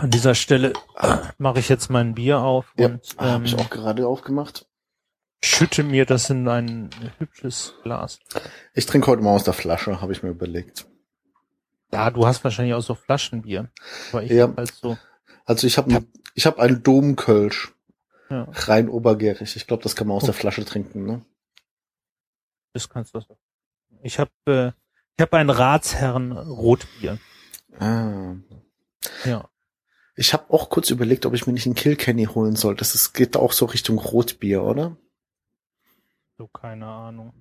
An dieser Stelle mache ich jetzt mein Bier auf Ja, und habe ähm, ich auch gerade aufgemacht. schütte mir das in ein hübsches Glas. Ich trinke heute mal aus der Flasche, habe ich mir überlegt. Ja, du hast wahrscheinlich auch so Flaschenbier. Aber ich Ja. halt so. Also ich habe ich hab einen Domkölsch, Ja, rein obergärig. Ich glaube, das kann man aus der Okay. Flasche trinken. Ne? das kannst du. Ich habe äh, ich habe ein Ratsherren Rotbier. Ah. Ja. Ich habe auch kurz überlegt, ob ich mir nicht einen Kilkenny holen soll. Das ist, geht auch so Richtung Rotbier, oder? So keine Ahnung.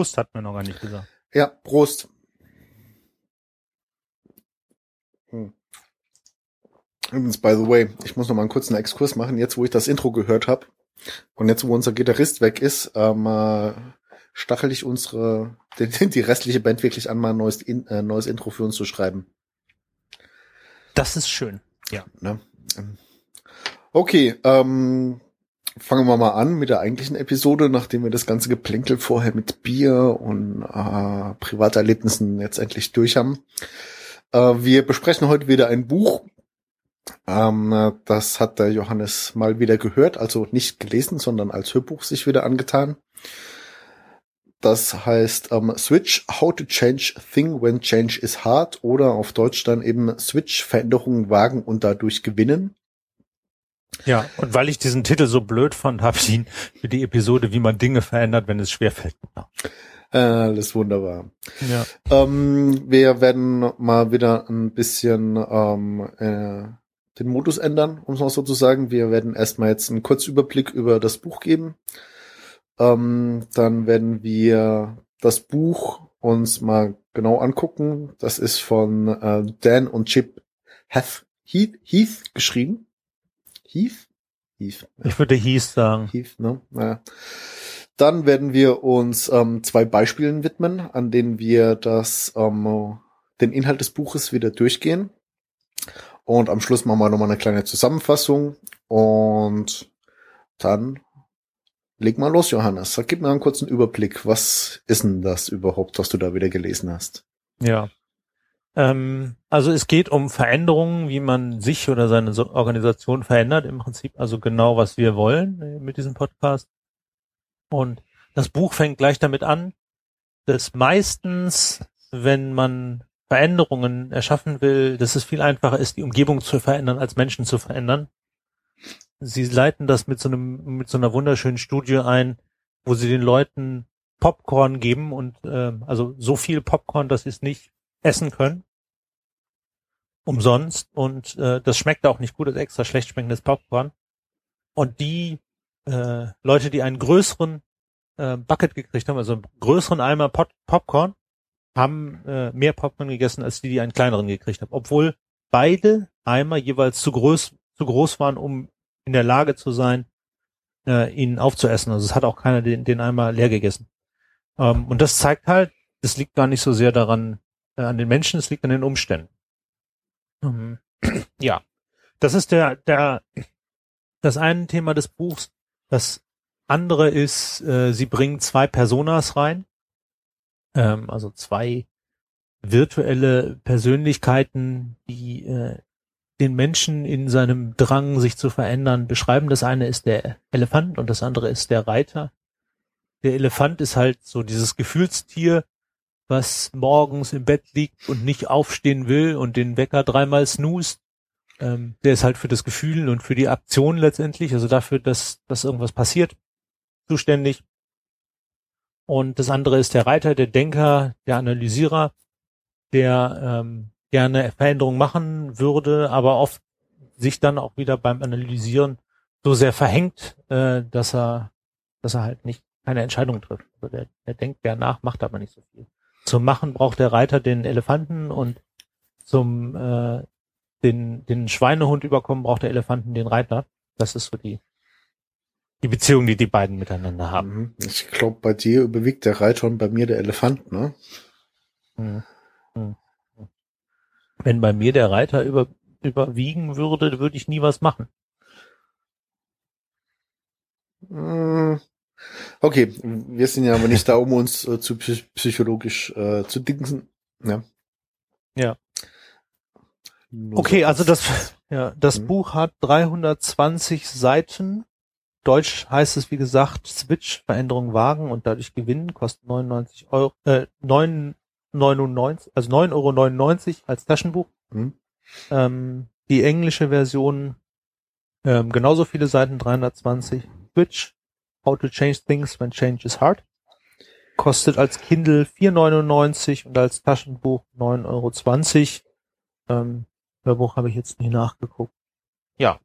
Prost hat mir noch gar nicht gesagt. Ja, Prost. Hm. Übrigens, by the way, ich muss noch mal einen kurzen Exkurs machen. Jetzt, wo ich das Intro gehört habe und jetzt, wo unser Gitarrist weg ist, ähm, äh, stachel ich unsere, die, die restliche Band wirklich an, mal ein neues, In, äh, neues Intro für uns zu schreiben. Das ist schön. Ne? Ähm, Okay, ähm, fangen wir mal an mit der eigentlichen Episode, nachdem wir das ganze Geplänkel vorher mit Bier und äh, Privaterlebnissen jetzt endlich durch haben. Äh, wir besprechen heute wieder ein Buch. Ähm, äh, das hat der Johannes mal wieder gehört, also nicht gelesen, sondern als Hörbuch sich wieder angetan. Das heißt ähm, Switch, How to Change Thing When Change is Hard oder auf Deutsch dann eben Switch, Veränderungen wagen und dadurch gewinnen. Ja, und weil ich diesen Titel so blöd fand, habe ich ihn für die Episode, wie man Dinge verändert, wenn es schwerfällt. Alles wunderbar. Ja. Ähm, wir werden mal wieder ein bisschen ähm, äh, den Modus ändern, um es mal so zu sagen. Wir werden erstmal jetzt einen Kurzüberblick über das Buch geben. Ähm, dann werden wir das Buch uns mal genau angucken. Das ist von äh, Dan und Chip Heath, Heath, Heath geschrieben. Heath? Heath. Ich würde hieß sagen. Heath, ne? Naja. Dann werden wir uns ähm, zwei Beispielen widmen, an denen wir das, ähm, den Inhalt des Buches wieder durchgehen. Und am Schluss machen wir nochmal eine kleine Zusammenfassung. Und dann leg mal los, Johannes. Gib mir einen kurzen Überblick. Was ist denn das überhaupt, was du da wieder gelesen hast? Ja. Ähm, also es geht um Veränderungen, wie man sich oder seine Organisation verändert, im Prinzip. Also genau, was wir wollen äh, mit diesem Podcast. Und das Buch fängt gleich damit an, dass meistens, wenn man Veränderungen erschaffen will, dass es viel einfacher ist, die Umgebung zu verändern, als Menschen zu verändern. Sie leiten das mit so einem, mit so einer wunderschönen Studie ein, wo sie den Leuten Popcorn geben und äh, also so viel Popcorn, dass sie es nicht essen können. Umsonst. Und äh, das schmeckt auch nicht gut, das ist extra schlecht schmeckendes Popcorn. Und die äh, Leute, die einen größeren äh, Bucket gekriegt haben, also einen größeren Eimer Pop Popcorn, haben äh, mehr Popcorn gegessen als die, die einen kleineren gekriegt haben. Obwohl beide Eimer jeweils zu groß, zu groß waren, um in der Lage zu sein, äh, ihn aufzuessen. Also es hat auch keiner den, den Eimer leer gegessen. Ähm, und das zeigt halt, es liegt gar nicht so sehr daran, äh, an den Menschen, es liegt an den Umständen. Ähm, ja, das ist der, der, das eine Thema des Buchs. Das andere ist, äh, sie bringen zwei Personas rein, ähm, also zwei virtuelle Persönlichkeiten, die äh, den Menschen in seinem Drang, sich zu verändern, beschreiben. Das eine ist der Elefant und das andere ist der Reiter. Der Elefant ist halt so dieses Gefühlstier, was morgens im Bett liegt und nicht aufstehen will und den Wecker dreimal snoost. Ähm, der ist halt für das Gefühl und für die Aktion letztendlich, also dafür, dass, dass irgendwas passiert, zuständig. Und das andere ist der Reiter, der Denker, der Analysierer, der ähm, gerne Veränderungen machen würde, aber oft sich dann auch wieder beim Analysieren so sehr verhängt, äh, dass er, dass er halt nicht keine Entscheidung trifft. Also der, der denkt gern nach, macht aber nicht so viel. Zum Machen braucht der Reiter den Elefanten und zum äh, den, den Schweinehund überkommen braucht der Elefanten den Reiter. Das ist so die, die Beziehung, die die beiden miteinander haben. Mhm. Ich glaube, bei dir überwiegt der Reiter und bei mir der Elefant, ne? Mhm. Mhm. Wenn bei mir der Reiter über, überwiegen würde, würde ich nie was machen. Mm, Okay, wir sind ja aber nicht da, um uns äh, zu psychologisch äh, zu dingsen. Ja. Ja. Nur okay, so also das, ja, das mhm. Buch hat 320 Seiten. Deutsch heißt es, wie gesagt, Switch, Veränderung wagen und dadurch gewinnen, kostet 99 Euro, äh, 9, 99, also 9,99 Euro als Taschenbuch. Mhm. Ähm, die englische Version, ähm, genauso viele Seiten, 320. Switch, How to Change Things When Change is Hard. Kostet als Kindle 4,99 und als Taschenbuch 9,20 Euro. Ähm, Hörbuch habe ich jetzt nicht nachgeguckt. Ja.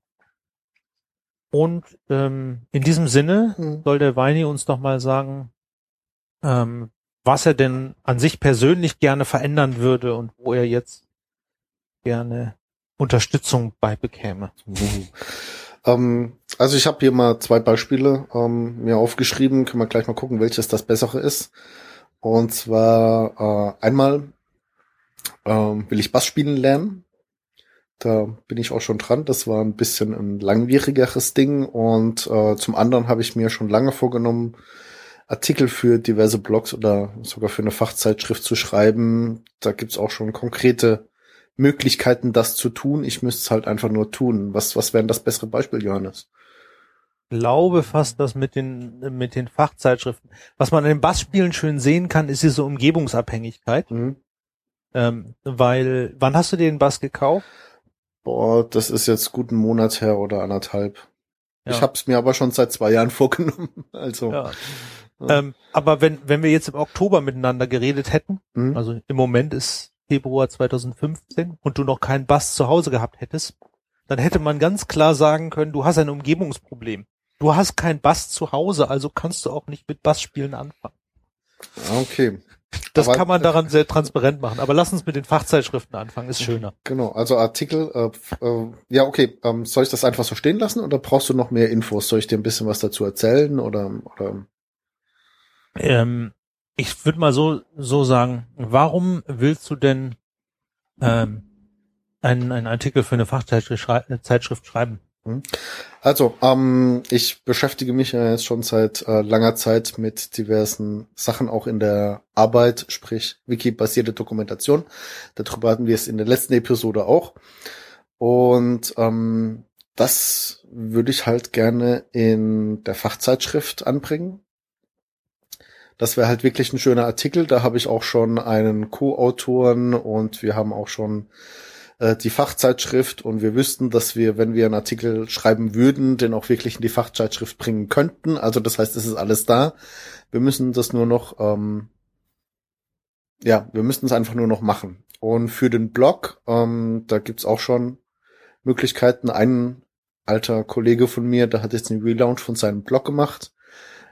Und ähm, in diesem Sinne hm. soll der Weini uns doch mal sagen, ähm, was er denn an sich persönlich gerne verändern würde und wo er jetzt gerne Unterstützung bei bekäme. Uh. Ähm, also ich habe hier mal zwei Beispiele ähm, mir aufgeschrieben. Können wir gleich mal gucken, welches das bessere ist. Und zwar äh, einmal ähm, will ich Bass spielen lernen. Da bin ich auch schon dran. Das war ein bisschen ein langwierigeres Ding. Und äh, zum anderen habe ich mir schon lange vorgenommen, Artikel für diverse Blogs oder sogar für eine Fachzeitschrift zu schreiben. Da gibt's auch schon konkrete Möglichkeiten, das zu tun. Ich müsste es halt einfach nur tun. Was, was wäre das bessere Beispiel, Johannes? Glaube fast, dass mit den, mit den Fachzeitschriften, was man an den Bassspielen schön sehen kann, ist diese Umgebungsabhängigkeit. Mhm. Ähm, weil, wann hast du dir den Bass gekauft? Boah, das ist jetzt gut einen Monat her oder anderthalb. Ja. Ich habe es mir aber schon seit zwei Jahren vorgenommen. Also. Ja. Ja. Ähm, aber wenn, wenn wir jetzt im Oktober miteinander geredet hätten, mhm. also im Moment ist Februar 2015 und du noch keinen Bass zu Hause gehabt hättest, dann hätte man ganz klar sagen können, du hast ein Umgebungsproblem. Du hast keinen Bass zu Hause, also kannst du auch nicht mit Bassspielen anfangen. Ah, okay. Das aber, kann man daran sehr transparent machen. Aber lass uns mit den Fachzeitschriften anfangen, ist schöner. Genau, also Artikel, äh, äh, ja okay, ähm, soll ich das einfach so stehen lassen oder brauchst du noch mehr Infos? Soll ich dir ein bisschen was dazu erzählen oder? oder? Ähm, ich würde mal so, so sagen, warum willst du denn ähm, einen, einen Artikel für eine Fachzeitschrift Zeitschrift schreiben? Hm? Also, ähm, ich beschäftige mich ja jetzt schon seit äh, langer Zeit mit diversen Sachen, auch in der Arbeit, sprich Wiki-basierte Dokumentation. Darüber hatten wir es in der letzten Episode auch. Und ähm, das würde ich halt gerne in der Fachzeitschrift anbringen. Das wäre halt wirklich ein schöner Artikel. Da habe ich auch schon einen Co-Autoren und wir haben auch schon äh, die Fachzeitschrift und wir wüssten, dass wir, wenn wir einen Artikel schreiben würden, den auch wirklich in die Fachzeitschrift bringen könnten. Also das heißt, es ist alles da. Wir müssen das nur noch, ähm, ja, wir müssten es einfach nur noch machen. Und für den Blog, ähm, da gibt's auch schon Möglichkeiten. Ein alter Kollege von mir, der hat jetzt einen Relaunch von seinem Blog gemacht.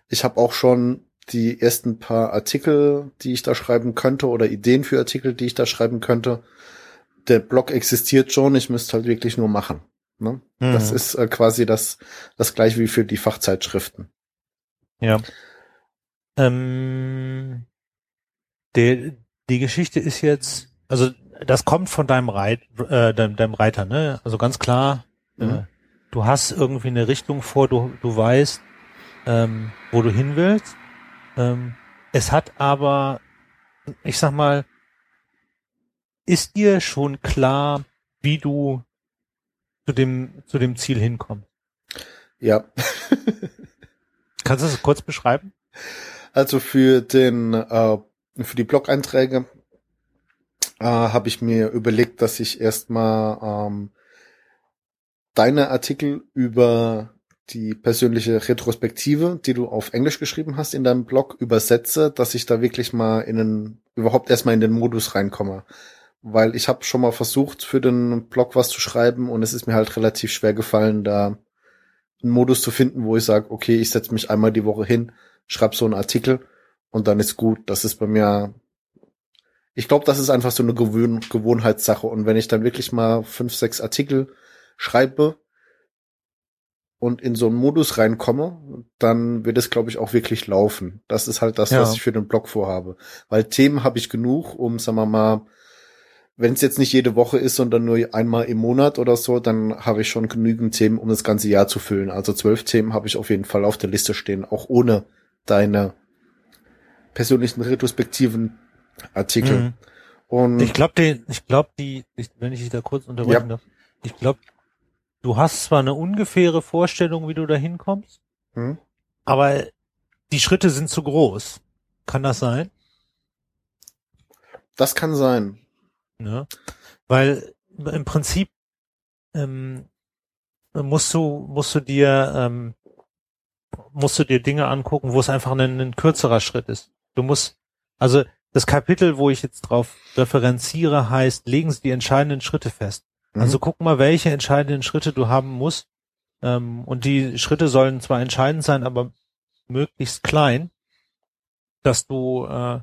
Ich habe auch schon die ersten paar Artikel, die ich da schreiben könnte oder Ideen für Artikel, die ich da schreiben könnte. Der Blog existiert schon, ich müsste halt wirklich nur machen. Ne? Mhm. Das ist äh, quasi das, das gleiche wie für die Fachzeitschriften. Ja. Ähm, die, die Geschichte ist jetzt, also das kommt von deinem, Reit, äh, deinem, deinem Reiter, ne? Also ganz klar, mhm. äh, du hast irgendwie eine Richtung vor, du, du weißt, ähm, wo du hin willst ähm, es hat aber, ich sag mal, ist dir schon klar, wie du zu dem, zu dem Ziel hinkommst? Ja. Kannst du das kurz beschreiben? Also für den, äh, für die Blog-Einträge äh, habe ich mir überlegt, dass ich erstmal ähm, deine Artikel über die persönliche Retrospektive, die du auf Englisch geschrieben hast in deinem Blog, übersetze, dass ich da wirklich mal in den, überhaupt erstmal in den Modus reinkomme. Weil ich habe schon mal versucht, für den Blog was zu schreiben und es ist mir halt relativ schwer gefallen, da einen Modus zu finden, wo ich sage, okay, ich setze mich einmal die Woche hin, schreibe so einen Artikel und dann ist gut. Das ist bei mir, ich glaube, das ist einfach so eine Gewohn Gewohnheitssache. Und wenn ich dann wirklich mal fünf, sechs Artikel schreibe, und in so einen Modus reinkomme, dann wird es, glaube ich, auch wirklich laufen. Das ist halt das, Ja. was ich für den Blog vorhabe. Weil Themen habe ich genug, um, sagen wir mal, wenn es jetzt nicht jede Woche ist, sondern nur einmal im Monat oder so, dann habe ich schon genügend Themen, um das ganze Jahr zu füllen. Also zwölf Themen habe ich auf jeden Fall auf der Liste stehen, auch ohne deine persönlichen retrospektiven Artikel. Mhm. Und Ich glaube, die, ich glaube, die, ich, wenn ich dich da kurz unterbrechen darf, ich glaube, du hast zwar eine ungefähre Vorstellung, wie du da hinkommst, hm? aber die Schritte sind zu groß. Kann das sein? das kann sein. Ne? Weil im Prinzip ähm, musst du musst du dir ähm, musst du dir Dinge angucken, wo es einfach ein, ein kürzerer Schritt ist. Du musst also das Kapitel, wo ich jetzt drauf referenziere, heißt, legen Sie die entscheidenden Schritte fest. Mhm. Also guck mal, welche entscheidenden Schritte du haben musst. Ähm, und die Schritte sollen zwar entscheidend sein, aber möglichst klein, dass du, äh,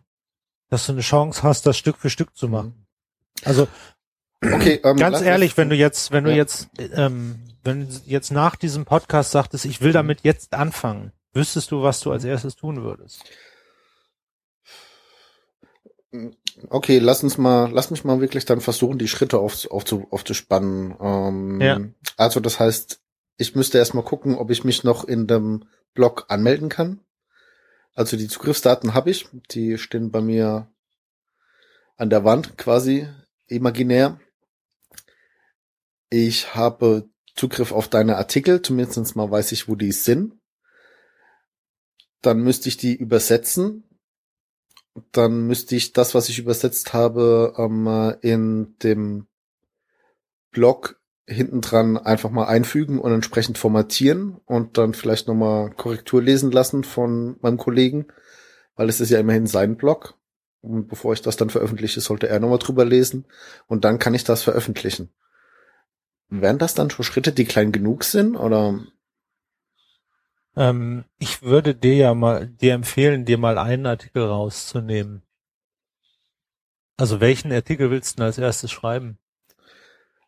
dass du eine Chance hast, das Stück für Stück zu machen. Also Okay, ähm, ganz ehrlich, wenn du jetzt, wenn du Ja. jetzt, ähm, wenn jetzt nach diesem Podcast sagtest, ich will damit jetzt anfangen, wüsstest du, was du als erstes tun würdest? Okay, lass uns mal, lass mich mal wirklich dann versuchen, die Schritte auf, aufzu, aufzuspannen. Ähm, Ja. Also das heißt, ich müsste erstmal gucken, ob ich mich noch in dem Blog anmelden kann. Also die Zugriffsdaten habe ich, die stehen bei mir an der Wand quasi imaginär. Ich habe Zugriff auf deine Artikel, zumindest mal weiß ich, wo die sind. Dann müsste ich die übersetzen dann müsste ich das, was ich übersetzt habe, ähm, äh, in dem Blog hinten dran einfach mal einfügen und entsprechend formatieren und dann vielleicht nochmal Korrektur lesen lassen von meinem Kollegen, weil es ist ja immerhin sein Blog. Bevor ich das dann veröffentliche, sollte er nochmal drüber lesen und dann kann ich das veröffentlichen. Wären das dann schon Schritte, die klein genug sind oder? Ähm, ich würde dir ja mal, dir empfehlen, dir mal einen Artikel rauszunehmen. Also welchen Artikel willst du denn als erstes schreiben?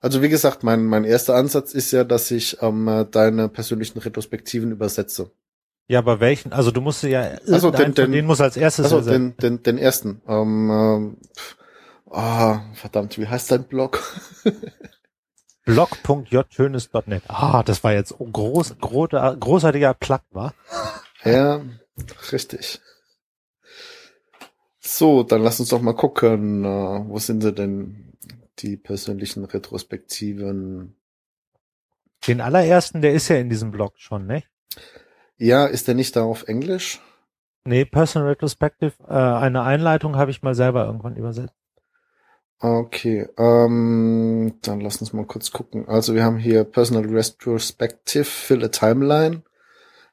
Also wie gesagt, mein, mein erster Ansatz ist ja, dass ich ähm, äh, deine persönlichen Retrospektiven übersetze. Ja, aber welchen? Also du musst ja, Also den- den- denen muss als erstes Also den, den, den ersten. Ähm, ähm, ah, verdammt, wie heißt dein Blog? blog.jschönes.net. Ah, das war jetzt groß, großer, großartiger Plug, war? ja, richtig. So, dann lass uns doch mal gucken, äh, wo sind sie denn die persönlichen Retrospektiven? Den allerersten, der ist ja in diesem Blog schon, ne? Ja, ist der nicht da auf Englisch? Nee, Personal Retrospective, äh, eine Einleitung habe ich mal selber irgendwann übersetzt. Okay, ähm, dann lass uns mal kurz gucken. Also wir haben hier Personal Retrospective, Fill a Timeline.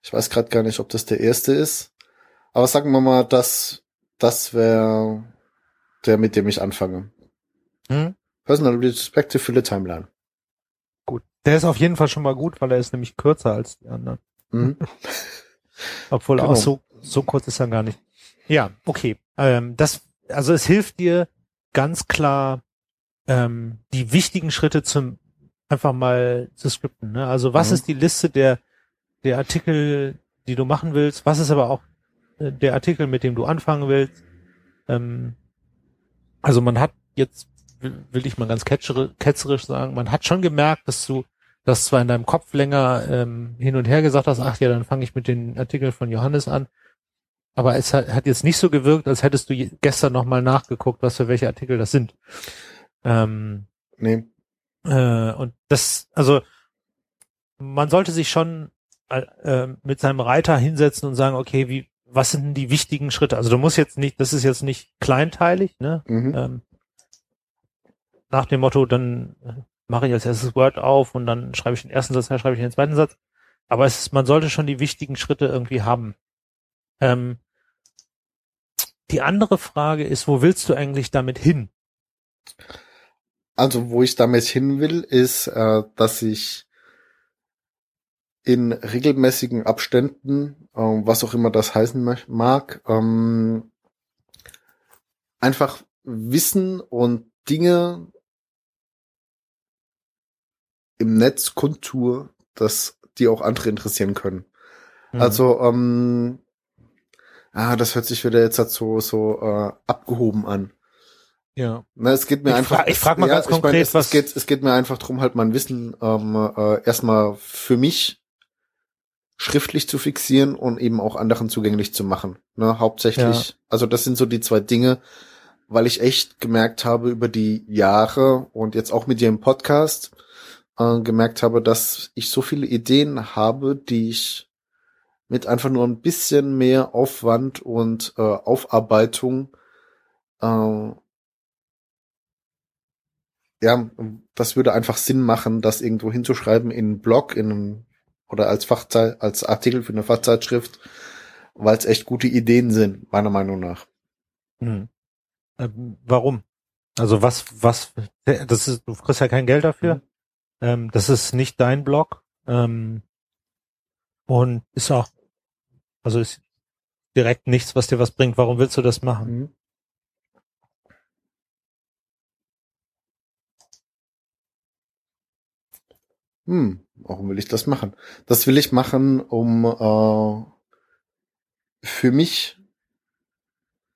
Ich weiß gerade gar nicht, ob das der erste ist. Aber sagen wir mal, das, das wäre der, mit dem ich anfange. Hm? Personal Retrospective, Fill a Timeline. Gut. Der ist auf jeden Fall schon mal gut, weil er ist nämlich kürzer als die anderen. Mhm. Obwohl Genau. auch so, so kurz ist er gar nicht. Ja, okay. Ähm, das, also es hilft dir ganz klar, ähm, die wichtigen Schritte zum einfach mal zu skripten. Ne? Also was Mhm. ist die Liste der, der Artikel, die du machen willst? Was ist aber auch äh, der Artikel, mit dem du anfangen willst? Ähm, also man hat jetzt, will ich mal ganz ketzerisch sagen, man hat schon gemerkt, dass du das zwar in deinem Kopf länger ähm, hin und her gesagt hast, ach ja, dann fange ich mit den Artikeln von Johannes an. Aber es hat, hat jetzt nicht so gewirkt, als hättest du gestern nochmal nachgeguckt, was für welche Artikel das sind. Ähm, Nee. äh, und das, also man sollte sich schon äh, äh, mit seinem Reiter hinsetzen und sagen, okay, wie, was sind denn die wichtigen Schritte? Also du musst jetzt nicht, das ist jetzt nicht kleinteilig, ne? Mhm. Ähm, nach dem Motto, dann mache ich als erstes Word auf und dann schreibe ich den ersten Satz, dann schreibe ich den zweiten Satz. Aber es ist, man sollte schon die wichtigen Schritte irgendwie haben. Ähm, die andere Frage ist, wo willst du eigentlich damit hin? Also, wo ich damit hin will, ist, äh, dass ich in regelmäßigen Abständen, äh, was auch immer das heißen mag, ähm, einfach Wissen und Dinge im Netz kundtue, das die auch andere interessieren können. Mhm. Also, ähm, ah, das hört sich wieder jetzt halt so, so äh, abgehoben an. ja. Na, es geht mir Ich einfach. fra- ich frag mal ganz ich meine, konkret, es, was- es geht, es geht mir einfach drum, halt mein Wissen ähm, äh, erstmal für mich schriftlich zu fixieren und eben auch anderen zugänglich zu machen. Ne, hauptsächlich. Also das sind so die zwei Dinge, weil ich echt gemerkt habe über die Jahre und jetzt auch mit dir im Podcast äh, gemerkt habe, dass ich so viele Ideen habe, die ich mit einfach nur ein bisschen mehr Aufwand und äh, Aufarbeitung äh, ja, das würde einfach Sinn machen, das irgendwo hinzuschreiben in einen Blog, in einen, oder als Fachzeit, als Artikel für eine Fachzeitschrift, weil es echt gute Ideen sind, meiner Meinung nach. Mhm. Ähm, warum? Also was, was, das ist, du kriegst ja kein Geld dafür. Mhm. Ähm, das ist nicht dein Blog. Ähm, und ist auch, also ist direkt nichts, was dir was bringt. Warum willst du das machen? Hm, warum will ich das machen? Das will ich machen, um äh, für mich,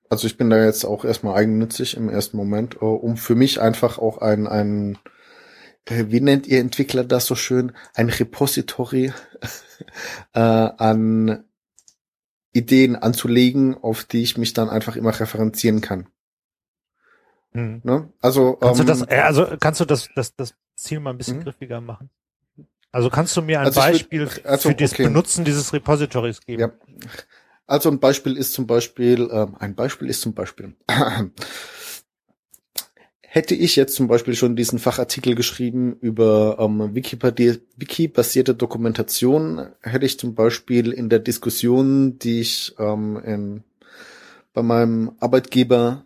also ich bin da jetzt auch erstmal eigennützig im ersten Moment, äh, um für mich einfach auch ein, ein äh, wie nennt ihr Entwickler das so schön, ein Repository äh, an Ideen anzulegen, auf die ich mich dann einfach immer referenzieren kann. Mhm. Ne? Also Kannst ähm, du das, äh, also kannst du das, das, das Ziel mal ein bisschen Mhm. griffiger machen? Also kannst du mir ein Also Beispiel würd- also, für das okay. Benutzen dieses Repositories geben? Ja. Also ein Beispiel ist zum Beispiel, ähm, ein Beispiel ist zum Beispiel, hätte ich jetzt zum Beispiel schon diesen Fachartikel geschrieben über ähm, Wiki-basierte Dokumentation, hätte ich zum Beispiel in der Diskussion, die ich ähm, in, bei meinem Arbeitgeber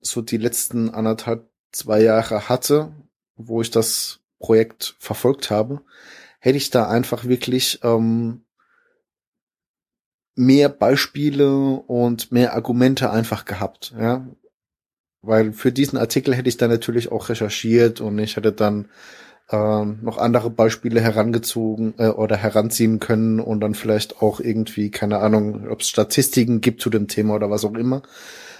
so die letzten anderthalb, zwei Jahre hatte, wo ich das Projekt verfolgt habe, hätte ich da einfach wirklich ähm, mehr Beispiele und mehr Argumente einfach gehabt, ja. Weil für diesen Artikel hätte ich dann natürlich auch recherchiert und ich hätte dann ähm, noch andere Beispiele herangezogen äh, oder heranziehen können und dann vielleicht auch irgendwie, keine Ahnung, ob es Statistiken gibt zu dem Thema oder was auch immer.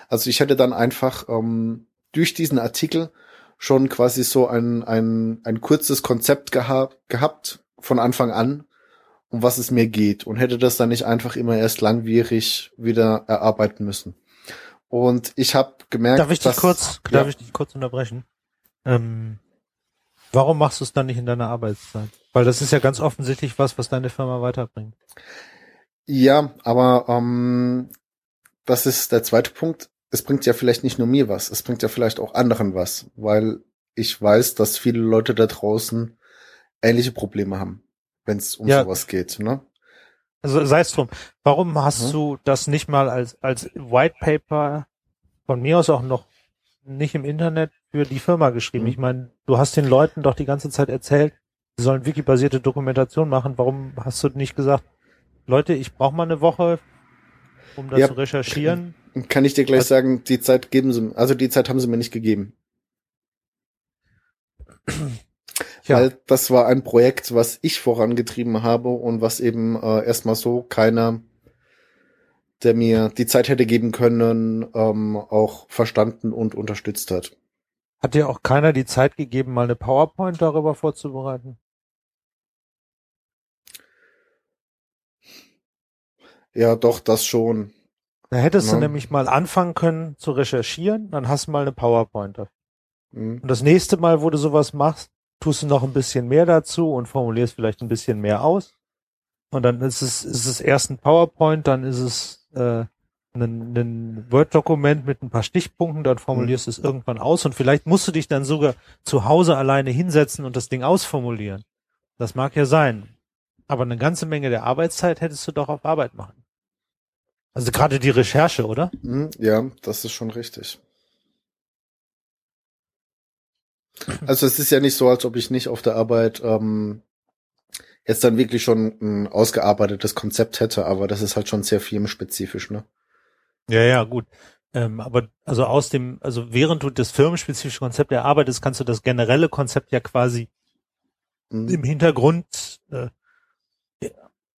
Also ich hätte dann einfach ähm, durch diesen Artikel schon quasi so ein, ein, ein kurzes Konzept gehabt, gehabt von Anfang an, um was es mir geht und hätte das dann nicht einfach immer erst langwierig wieder erarbeiten müssen. Und ich habe gemerkt, Darf ich dich dass, kurz, ja, darf ich dich kurz unterbrechen? Ähm, warum machst du es dann nicht in deiner Arbeitszeit? Weil das ist ja ganz offensichtlich was, was deine Firma weiterbringt. ja, aber ähm, das ist der zweite Punkt. Es bringt ja vielleicht nicht nur mir was, es bringt ja vielleicht auch anderen was, weil ich weiß, dass viele Leute da draußen ähnliche Probleme haben, wenn es um Ja. sowas geht. Ne? Also sei es drum. Warum hast Mhm. du das nicht mal als, als White Paper von mir aus auch noch nicht im Internet für die Firma geschrieben? Mhm. Ich meine, du hast den Leuten doch die ganze Zeit erzählt, sie sollen wikibasierte Dokumentation machen. Warum hast du nicht gesagt, Leute, ich brauche mal eine Woche, um das Ja. zu recherchieren? Kann ich dir gleich Was- sagen, die Zeit geben sie, also die Zeit haben sie mir nicht gegeben. Ja. Weil das war ein Projekt, was ich vorangetrieben habe und was eben äh, erstmal so keiner, der mir die Zeit hätte geben können, ähm, auch verstanden und unterstützt hat. Hat dir auch keiner die Zeit gegeben, mal eine PowerPoint darüber vorzubereiten? Ja, doch, das schon. Da hättest du Ja. nämlich mal anfangen können zu recherchieren, dann hast du mal eine PowerPoint dafür. Hm. Und das nächste Mal, wo du sowas machst, tust du noch ein bisschen mehr dazu und formulierst vielleicht ein bisschen mehr aus. Und dann ist es, ist es erst ein PowerPoint, dann ist es äh, ein, ein Word-Dokument mit ein paar Stichpunkten, dann formulierst du es irgendwann aus und vielleicht musst du dich dann sogar zu Hause alleine hinsetzen und das Ding ausformulieren. Das mag ja sein. Aber eine ganze Menge der Arbeitszeit hättest du doch auf Arbeit machen. Also gerade die Recherche, oder? Hm, Ja, das ist schon richtig. Also es ist ja nicht so, als ob ich nicht auf der Arbeit ähm, jetzt dann wirklich schon ein ausgearbeitetes Konzept hätte, aber das ist halt schon sehr firmenspezifisch, ne? Ja, ja, gut. Ähm, aber also aus dem, also während du das firmenspezifische Konzept erarbeitest, kannst du das generelle Konzept ja quasi Mhm. im Hintergrund äh,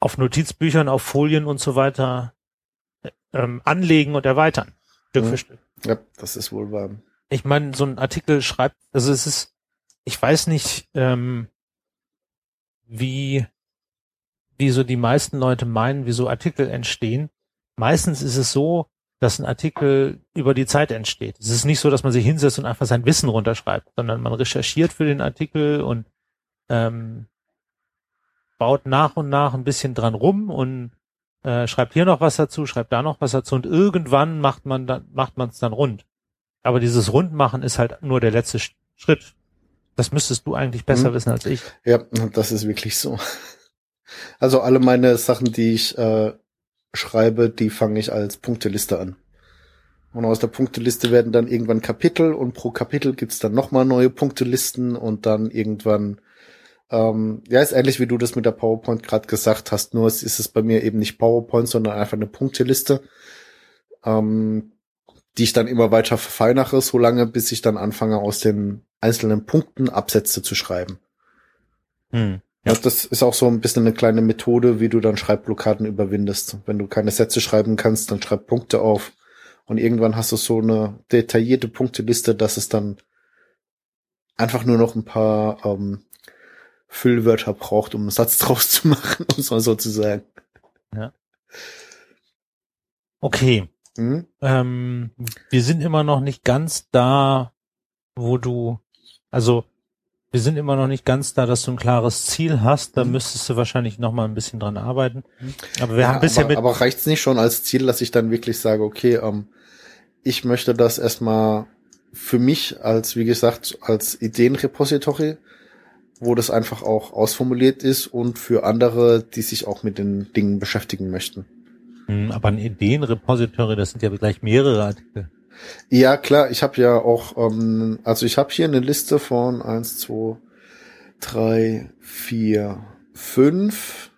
auf Notizbüchern, auf Folien und so weiter ähm, anlegen und erweitern. Stück Mhm. für Stück. Ja, das ist wohl wahr. Ich meine, so ein Artikel schreibt, also es ist, ich weiß nicht, ähm, wie, wie so die meisten Leute meinen, wie so Artikel entstehen. Meistens ist es so, dass ein Artikel über die Zeit entsteht. Es ist nicht so, dass man sich hinsetzt und einfach sein Wissen runterschreibt, sondern man recherchiert für den Artikel und ähm, baut nach und nach ein bisschen dran rum und äh, schreibt hier noch was dazu, schreibt da noch was dazu und irgendwann macht man dann macht man es dann rund. Aber dieses Rundmachen ist halt nur der letzte Sch- Schritt. Das müsstest du eigentlich besser Mhm. wissen als ich. Ja, das ist wirklich so. Also alle meine Sachen, die ich äh, schreibe, die fange ich als Punkteliste an. Und aus der Punkteliste werden dann irgendwann Kapitel und pro Kapitel gibt's dann nochmal neue Punktelisten und dann irgendwann, ähm, ja, ist ähnlich wie du das mit der PowerPoint gerade gesagt hast, nur es ist es bei mir eben nicht PowerPoint, sondern einfach eine Punkteliste, ähm, die ich dann immer weiter verfeinere, so lange, bis ich dann anfange, aus den einzelnen Punkten Absätze zu schreiben. Hm. Ja. das ist auch so ein bisschen eine kleine Methode, wie du dann Schreibblockaden überwindest. Wenn du keine Sätze schreiben kannst, dann schreib Punkte auf. Und irgendwann hast du so eine detaillierte Punkteliste, dass es dann einfach nur noch ein paar ähm, Füllwörter braucht, um einen Satz draus zu machen, um es mal so zu sagen. Okay. Mhm. Ähm, wir sind immer noch nicht ganz da, wo du, also wir sind immer noch nicht ganz da, dass du ein klares Ziel hast. Da Mhm. müsstest du wahrscheinlich noch mal ein bisschen dran arbeiten. Aber wir Ja, haben bisher aber, mit, aber reicht's nicht schon als Ziel, dass ich dann wirklich sage, okay, ähm, ich möchte das erstmal für mich als, wie gesagt, als Ideenrepository, wo das einfach auch ausformuliert ist und für andere, die sich auch mit den Dingen beschäftigen möchten. Hm, aber ein Ideenrepository, das sind ja gleich mehrere Artikel. Ja, klar, ich habe ja auch, ähm, also ich habe hier eine Liste von eins, zwei, drei, vier, fünf,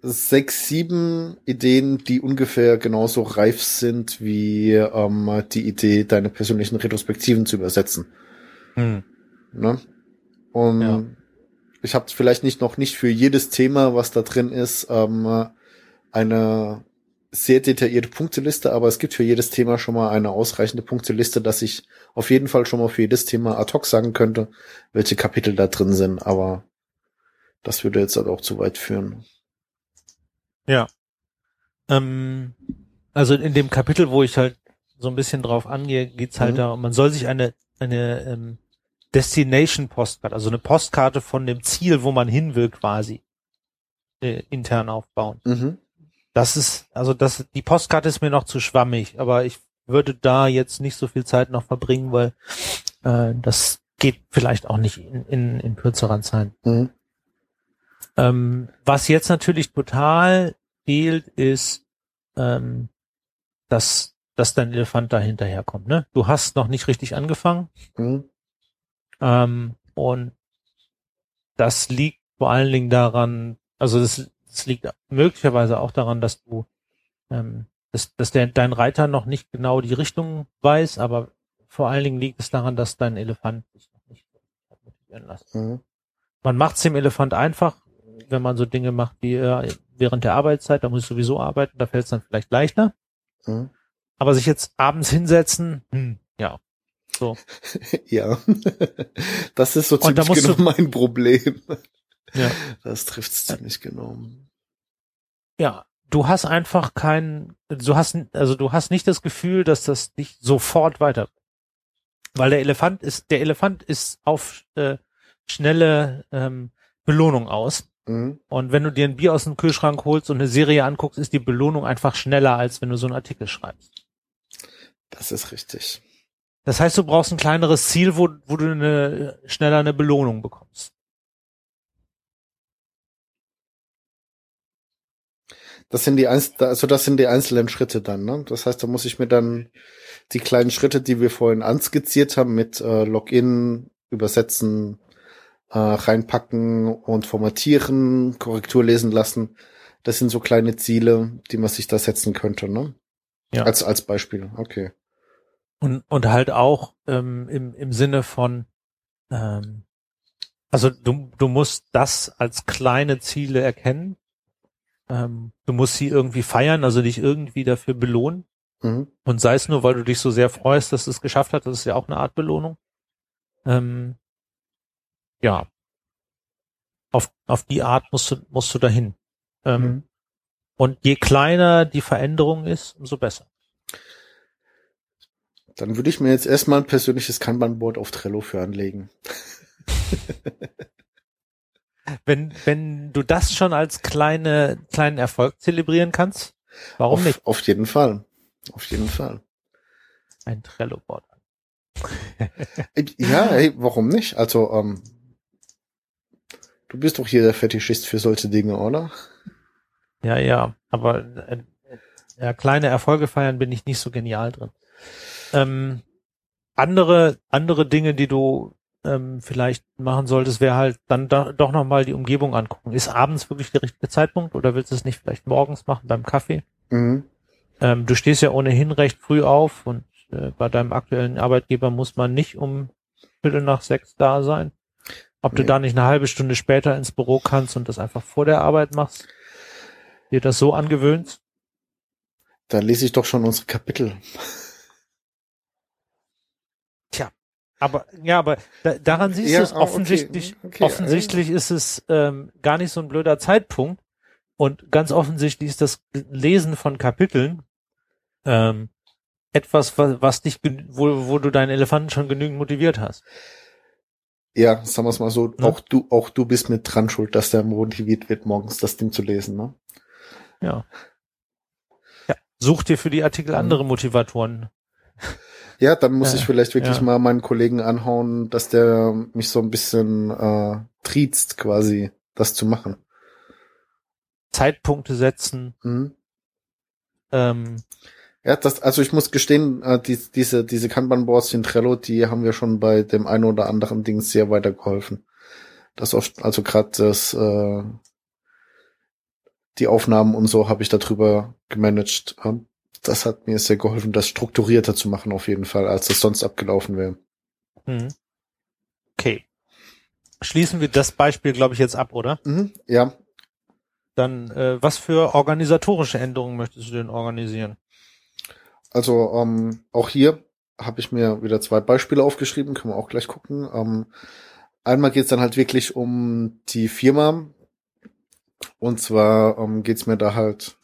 sechs, sieben Ideen, die ungefähr genauso reif sind wie ähm, die Idee, deine persönlichen Retrospektiven zu übersetzen. Hm. Ne? Und Ja. ich habe vielleicht nicht noch nicht für jedes Thema, was da drin ist, ähm, eine sehr detaillierte Punkteliste, aber es gibt für jedes Thema schon mal eine ausreichende Punkteliste, dass ich auf jeden Fall schon mal für jedes Thema ad hoc sagen könnte, welche Kapitel da drin sind, aber das würde jetzt halt auch zu weit führen. Ja. Ähm, also in dem Kapitel, wo ich halt so ein bisschen drauf angehe, geht's halt Mhm. darum, man soll sich eine, eine ähm, Destination Postkarte, also eine Postkarte von dem Ziel, wo man hin will, quasi äh, intern aufbauen. Mhm. Das ist, also das, die Postkarte ist mir noch zu schwammig, aber ich würde da jetzt nicht so viel Zeit noch verbringen, weil äh, das geht vielleicht auch nicht in, in, in kürzeren Zeit. Mhm. Ähm, was jetzt natürlich total fehlt, ist, ähm, dass, dass dein Elefant da hinterherkommt. Ne? Du hast noch nicht richtig angefangen Mhm. ähm, und das liegt vor allen Dingen daran, also das, das liegt möglicherweise auch daran, dass du, ähm, dass, dass der, dein Reiter noch nicht genau die Richtung weiß, aber vor allen Dingen liegt es daran, dass dein Elefant sich noch nicht motivieren lassen. Mhm. Man macht es dem Elefant einfach, wenn man so Dinge macht wie äh, während der Arbeitszeit, da muss ich sowieso arbeiten, da fällt es dann vielleicht leichter. Mhm. Aber sich jetzt abends hinsetzen, hm, ja. So. Ja, das ist so ziemlich genau mein Problem. Ja. Das trifft's ziemlich genau. Ja, du hast einfach kein, du hast, also du hast nicht das Gefühl, dass das dich sofort weiter, weil der Elefant ist, der Elefant ist auf äh, schnelle ähm, Belohnung aus. Mhm. Und wenn du dir ein Bier aus dem Kühlschrank holst und eine Serie anguckst, ist die Belohnung einfach schneller, als wenn du so einen Artikel schreibst. Das ist richtig. Das heißt, du brauchst ein kleineres Ziel, wo, wo du eine, schneller eine Belohnung bekommst. Das sind die Einz also das sind die einzelnen Schritte dann, ne? Das heißt, da muss ich mir dann die kleinen Schritte, die wir vorhin anskizziert haben, mit äh, Login, übersetzen, äh, reinpacken und formatieren, Korrektur lesen lassen. Das sind so kleine Ziele, die man sich da setzen könnte, ne? Ja. Als als Beispiel. Okay. Und, und halt auch ähm, im, im Sinne von, ähm, also du, du musst das als kleine Ziele erkennen ähm, du musst sie irgendwie feiern, also dich irgendwie dafür belohnen. Mhm. Und sei es nur, weil du dich so sehr freust, dass es geschafft hat, das ist ja auch eine Art Belohnung. Ähm, ja. Auf, auf die Art musst du, musst du dahin. Ähm, Mhm. Und je kleiner die Veränderung ist, umso besser. Dann würde ich mir jetzt erstmal ein persönliches Kanban-Board auf Trello für anlegen. Wenn, wenn du das schon als kleine, kleinen Erfolg zelebrieren kannst, warum auf, nicht? Auf jeden Fall. Auf jeden Fall. Ein Trello-Board. Ja, hey, warum nicht? Also, ähm, du bist doch hier der Fetischist für solche Dinge, oder? Ja, ja, aber äh, ja, kleine Erfolge feiern bin ich nicht so genial drin. Ähm, andere, andere Dinge, die du ähm, vielleicht machen solltest, wäre halt dann da, doch nochmal die Umgebung angucken. Ist abends wirklich der richtige Zeitpunkt oder willst du es nicht vielleicht morgens machen beim Kaffee? Mhm. Ähm, du stehst ja ohnehin recht früh auf und äh, bei deinem aktuellen Arbeitgeber muss man nicht um Viertel nach sechs da sein. Ob du Nee. da nicht eine halbe Stunde später ins Büro kannst und das einfach vor der Arbeit machst, dir das so angewöhnst. Da lese ich doch schon unsere Kapitel. Aber ja, aber da, daran siehst Ja, du es ah, okay, offensichtlich. okay, offensichtlich ist es ähm, gar nicht so ein blöder Zeitpunkt und ganz offensichtlich ist das Lesen von Kapiteln ähm, etwas, was, was dich, wo, wo du deinen Elefanten schon genügend motiviert hast. Ja, sagen wir es mal so, Ne? auch du, auch du bist mit dran schuld, dass der motiviert wird, morgens das Ding zu lesen, ne? Ja. ja. Such dir für die Artikel Mhm. andere Motivatoren. Ja, dann muss Ja, ich vielleicht wirklich ja. mal meinen Kollegen anhauen, dass der mich so ein bisschen äh, triezt, quasi, das zu machen. Zeitpunkte setzen. Mhm. Ähm, Ja, das, also ich muss gestehen, äh, die, diese, diese Kanban-Boards in Trello, die haben mir schon bei dem einen oder anderen Ding sehr weitergeholfen. Das oft, also gerade das, äh, die Aufnahmen und so habe ich darüber gemanagt. Ähm, Das hat mir sehr geholfen, das strukturierter zu machen auf jeden Fall, als das sonst abgelaufen wäre. hm. Okay. Schließen wir das Beispiel, glaube ich, jetzt ab, oder? Mhm, ja, Dann, äh, was für organisatorische Änderungen möchtest du denn organisieren? Also ähm, auch hier habe ich mir wieder zwei Beispiele aufgeschrieben, können wir auch gleich gucken. Ähm, einmal geht es dann halt wirklich um die Firma. Und zwar ähm, geht es mir da halt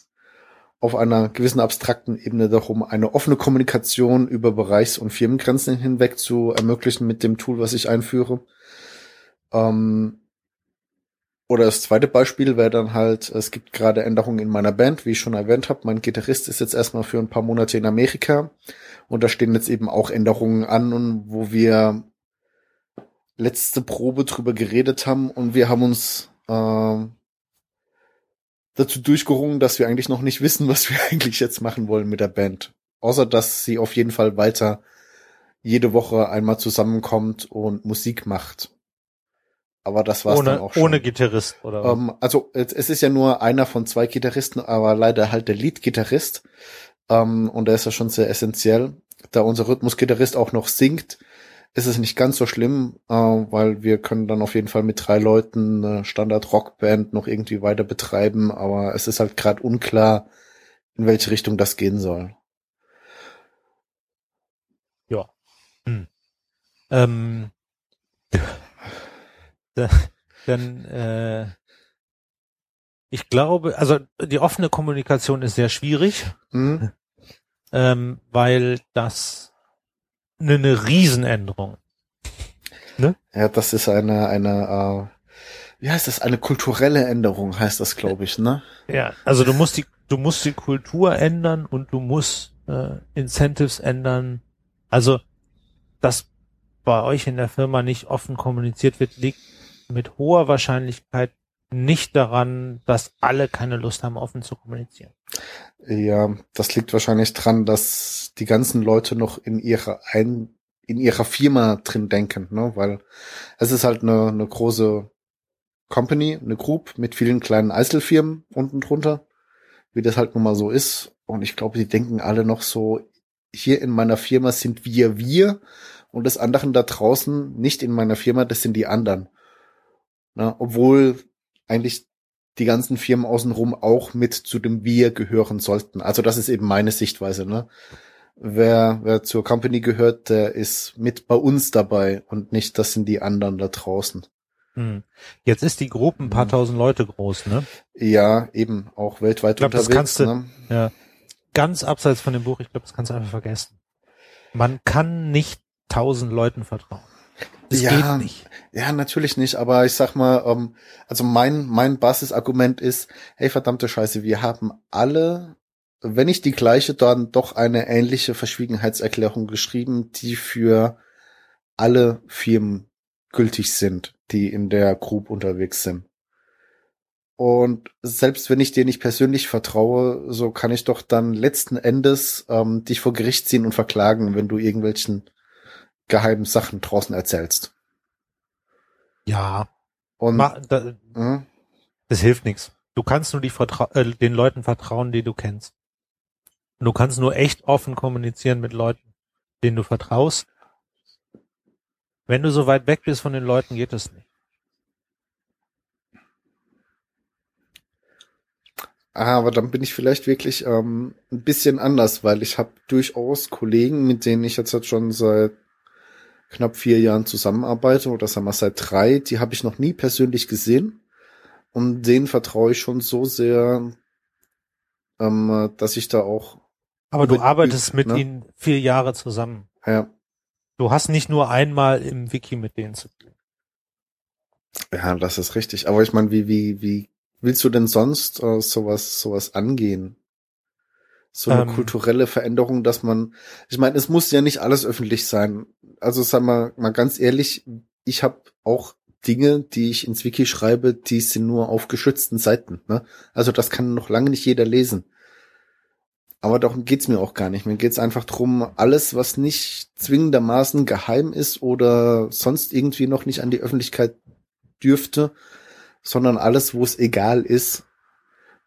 auf einer gewissen abstrakten Ebene darum, eine offene Kommunikation über Bereichs- und Firmengrenzen hinweg zu ermöglichen mit dem Tool, was ich einführe. Ähm, oder das zweite Beispiel wäre dann halt, es gibt gerade Änderungen in meiner Band, wie ich schon erwähnt habe. Mein Gitarrist ist jetzt erstmal für ein paar Monate in Amerika und da stehen jetzt eben auch Änderungen an, und wo wir letzte Probe drüber geredet haben und wir haben uns äh, dazu durchgerungen, dass wir eigentlich noch nicht wissen, was wir eigentlich jetzt machen wollen mit der Band. Außer dass sie auf jeden Fall weiter jede Woche einmal zusammenkommt und Musik macht. Aber das war's dann Ohne, auch schon. ohne Gitarrist, oder? Ähm, also es, es ist ja nur einer von zwei Gitarristen, aber leider halt der Lead-Gitarrist. Ähm, und der ist ja schon sehr essentiell. Da unser Rhythmus-Gitarrist auch noch singt, ist es nicht ganz so schlimm, äh, weil wir können dann auf jeden Fall mit drei Leuten eine Standard-Rockband noch irgendwie weiter betreiben, aber es ist halt gerade unklar, in welche Richtung das gehen soll. ähm, da- dann, äh, ich glaube, also die offene Kommunikation ist sehr schwierig, Mhm. ähm, weil das eine, eine Riesenänderung. Ja, das ist eine, eine, äh, wie heißt das? Eine kulturelle Änderung heißt das, glaube ich, ne? Ja, also du musst die, du musst die Kultur ändern und du musst äh, Incentives ändern. Also, dass bei euch in der Firma nicht offen kommuniziert wird, liegt mit hoher Wahrscheinlichkeit nicht daran, dass alle keine Lust haben, offen zu kommunizieren. Ja, das liegt wahrscheinlich dran, dass die ganzen Leute noch in ihrer ein in ihrer Firma drin denken, ne? Weil es ist halt eine, eine große Company, eine Group mit vielen kleinen Einzelfirmen unten drunter, wie das halt nun mal so ist. Und ich glaube, die denken alle noch so, hier in meiner Firma sind wir wir und das anderen da draußen nicht in meiner Firma, das sind die anderen. Ne? Obwohl eigentlich die ganzen Firmen außenrum auch mit zu dem Wir gehören sollten. Also das ist eben meine Sichtweise. Ne? Wer, wer zur Company gehört, der ist mit bei uns dabei und nicht, das sind die anderen da draußen. Hm. Jetzt ist die Gruppe ein paar hm. tausend Leute groß, ne? Ja, eben, auch weltweit ich glaub, unterwegs. Das kannst du, ne? ja, ganz abseits von dem Buch, ich glaube, das kannst du einfach vergessen. Man kann nicht tausend Leuten vertrauen. Das ja, geht nicht. Ja, natürlich nicht, aber ich sag mal, ähm, also mein, mein Basisargument ist, hey verdammte Scheiße, wir haben alle, wenn nicht die gleiche, dann doch eine ähnliche Verschwiegenheitserklärung geschrieben, die für alle Firmen gültig sind, die in der Group unterwegs sind. Und selbst wenn ich dir nicht persönlich vertraue, so kann ich doch dann letzten Endes ähm, dich vor Gericht ziehen und verklagen, wenn du irgendwelchen geheimen Sachen draußen erzählst. Ja. Und Ma, da, hm? das hilft nichts. Du kannst nur äh, den Leuten vertrauen, die du kennst. du kannst nur echt offen kommunizieren mit Leuten, denen du vertraust. Wenn du so weit weg bist von den Leuten, geht das nicht. Ah, aber dann bin ich vielleicht wirklich ähm, ein bisschen anders, weil ich habe durchaus Kollegen, mit denen ich jetzt, jetzt schon seit knapp vier Jahren zusammenarbeite, oder sagen wir seit drei, die habe ich noch nie persönlich gesehen. Und denen vertraue ich schon so sehr, ähm, dass ich da auch. Aber du arbeitest mit ne? ihnen vier Jahre zusammen. Ja. Du hast nicht nur einmal im Wiki mit denen zu tun. Ja, das ist richtig. Aber ich meine, wie, wie, wie willst du denn sonst äh, sowas, sowas angehen? So eine ähm, kulturelle Veränderung, dass man, ich meine, es muss ja nicht alles öffentlich sein. Also sag mal, mal ganz ehrlich, ich habe auch Dinge, die ich ins Wiki schreibe, die sind nur auf geschützten Seiten. Ne? Also das kann noch lange nicht jeder lesen. Aber darum geht's mir auch gar nicht. Mir geht's einfach drum, alles, was nicht zwingendermaßen geheim ist oder sonst irgendwie noch nicht an die Öffentlichkeit dürfte, sondern alles, wo es egal ist,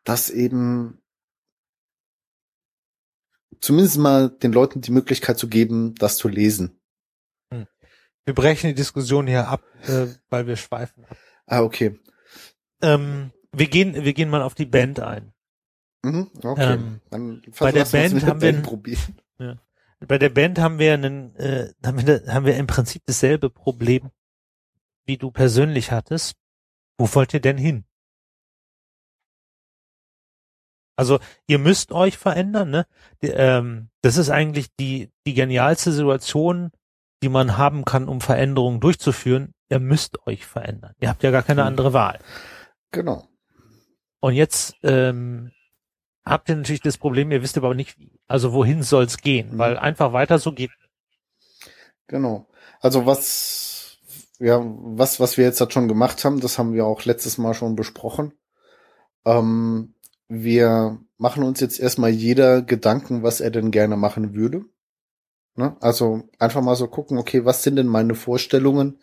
dass eben zumindest mal den Leuten die Möglichkeit zu geben, das zu lesen. Hm. Wir brechen die Diskussion hier ab, äh, weil wir schweifen. Ah, okay. Ähm, wir gehen, wir gehen mal auf die Band ein. Mhm, okay. Ähm, Dann bei der Band haben wir, probieren. Ja. Bei der Band haben wir einen, äh, haben wir, haben wir im Prinzip dasselbe Problem, wie du persönlich hattest. Wo wollt ihr denn hin? Also ihr müsst euch verändern, ne? Die, ähm, das ist eigentlich die, die genialste Situation, die man haben kann, um Veränderungen durchzuführen. Ihr müsst euch verändern. Ihr habt ja gar keine hm. andere Wahl. Genau. Und jetzt ähm, habt ihr natürlich das Problem, ihr wisst aber nicht, wie. Also wohin soll's gehen? Mhm. Weil einfach weiter so geht. Genau. Also was, ja, was, was wir jetzt halt schon gemacht haben, das haben wir auch letztes Mal schon besprochen. Ähm, wir machen uns jetzt erstmal jeder Gedanken, was er denn gerne machen würde. Ne? Also einfach mal so gucken, okay, was sind denn meine Vorstellungen,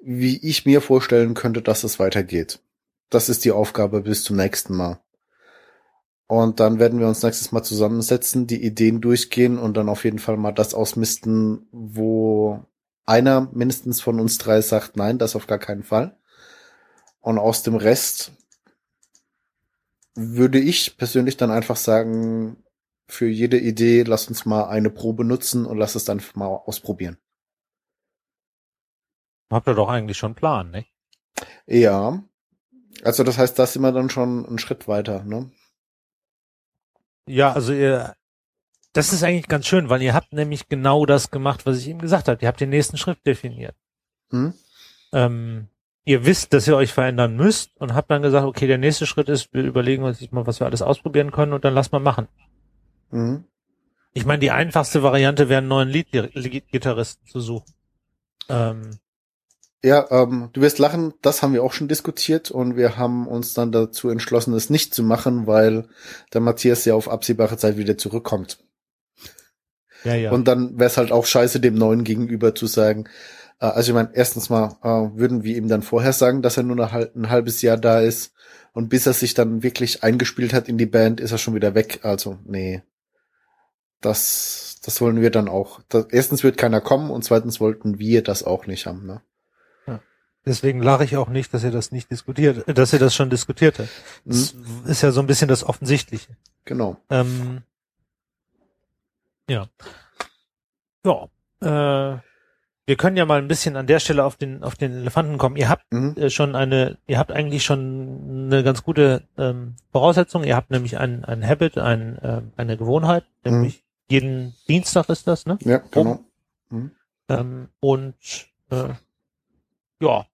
wie ich mir vorstellen könnte, dass es weitergeht. Das ist die Aufgabe bis zum nächsten Mal. Und dann werden wir uns nächstes Mal zusammensetzen, die Ideen durchgehen und dann auf jeden Fall mal das ausmisten, wo einer mindestens von uns drei sagt, nein, das auf gar keinen Fall. Und aus dem Rest würde ich persönlich dann einfach sagen, für jede Idee lass uns mal eine Probe nutzen und lass es dann mal ausprobieren. Habt ihr doch eigentlich schon einen Plan, ne? Ja. Also das heißt, da sind wir dann schon einen Schritt weiter, ne? Ja, also ihr, das ist eigentlich ganz schön, weil ihr habt nämlich genau das gemacht, was ich ihm gesagt habe. Ihr habt den nächsten Schritt definiert. Hm? Ähm, ihr wisst, dass ihr euch verändern müsst und habt dann gesagt, okay, der nächste Schritt ist, wir überlegen uns mal, was wir alles ausprobieren können und dann lass mal machen. Mhm. Ich meine, die einfachste Variante wäre, einen neuen Lead-Gitarristen zu suchen. Ähm, ja, ähm, du wirst lachen, das haben wir auch schon diskutiert und wir haben uns dann dazu entschlossen, es nicht zu machen, weil der Matthias ja auf absehbare Zeit wieder zurückkommt. Ja, ja. Und dann wäre es halt auch scheiße, dem Neuen gegenüber zu sagen, äh, also ich meine, erstens mal äh, würden wir ihm dann vorher sagen, dass er nur noch ein halbes Jahr da ist und bis er sich dann wirklich eingespielt hat in die Band, ist er schon wieder weg. Also nee, das das wollen wir dann auch. Das, erstens wird keiner kommen und zweitens wollten wir das auch nicht haben. Ne? Deswegen lache ich auch nicht, dass ihr das nicht diskutiert, dass ihr das schon diskutiert habt. Das Mhm. ist ja so ein bisschen das Offensichtliche. Genau. Ähm, ja. Ja. Äh, wir können ja mal ein bisschen an der Stelle auf den auf den Elefanten kommen. Ihr habt Mhm. äh, schon eine, ihr habt eigentlich schon eine ganz gute ähm, Voraussetzung. Ihr habt nämlich ein ein Habit, ein, ähm, eine Gewohnheit, Mhm. nämlich jeden Dienstag ist das, ne? Ja, genau. Mhm. Ähm, und äh, ja,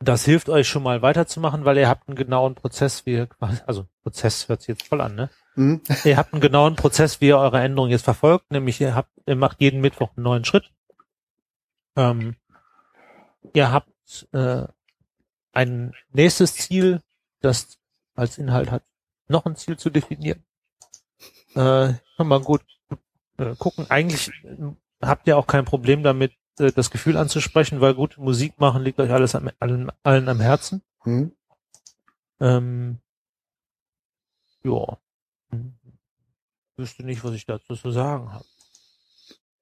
das hilft euch schon mal weiterzumachen, weil ihr habt einen genauen Prozess, wie ihr quasi, also Prozess hört sich jetzt voll an, ne? Mhm. Ihr habt einen genauen Prozess, wie ihr eure Änderungen jetzt verfolgt, nämlich ihr habt, ihr macht jeden Mittwoch einen neuen Schritt. Ähm, ihr habt äh, ein nächstes Ziel, das als Inhalt hat, noch ein Ziel zu definieren. Äh, kann man gut äh, gucken. Eigentlich äh, habt ihr auch kein Problem damit, äh, das Gefühl anzusprechen, weil gut, Musik machen liegt euch alles am, allen, allen am Herzen. Mhm. Ähm, ja. Hm. Wüsste nicht, was ich dazu zu sagen habe.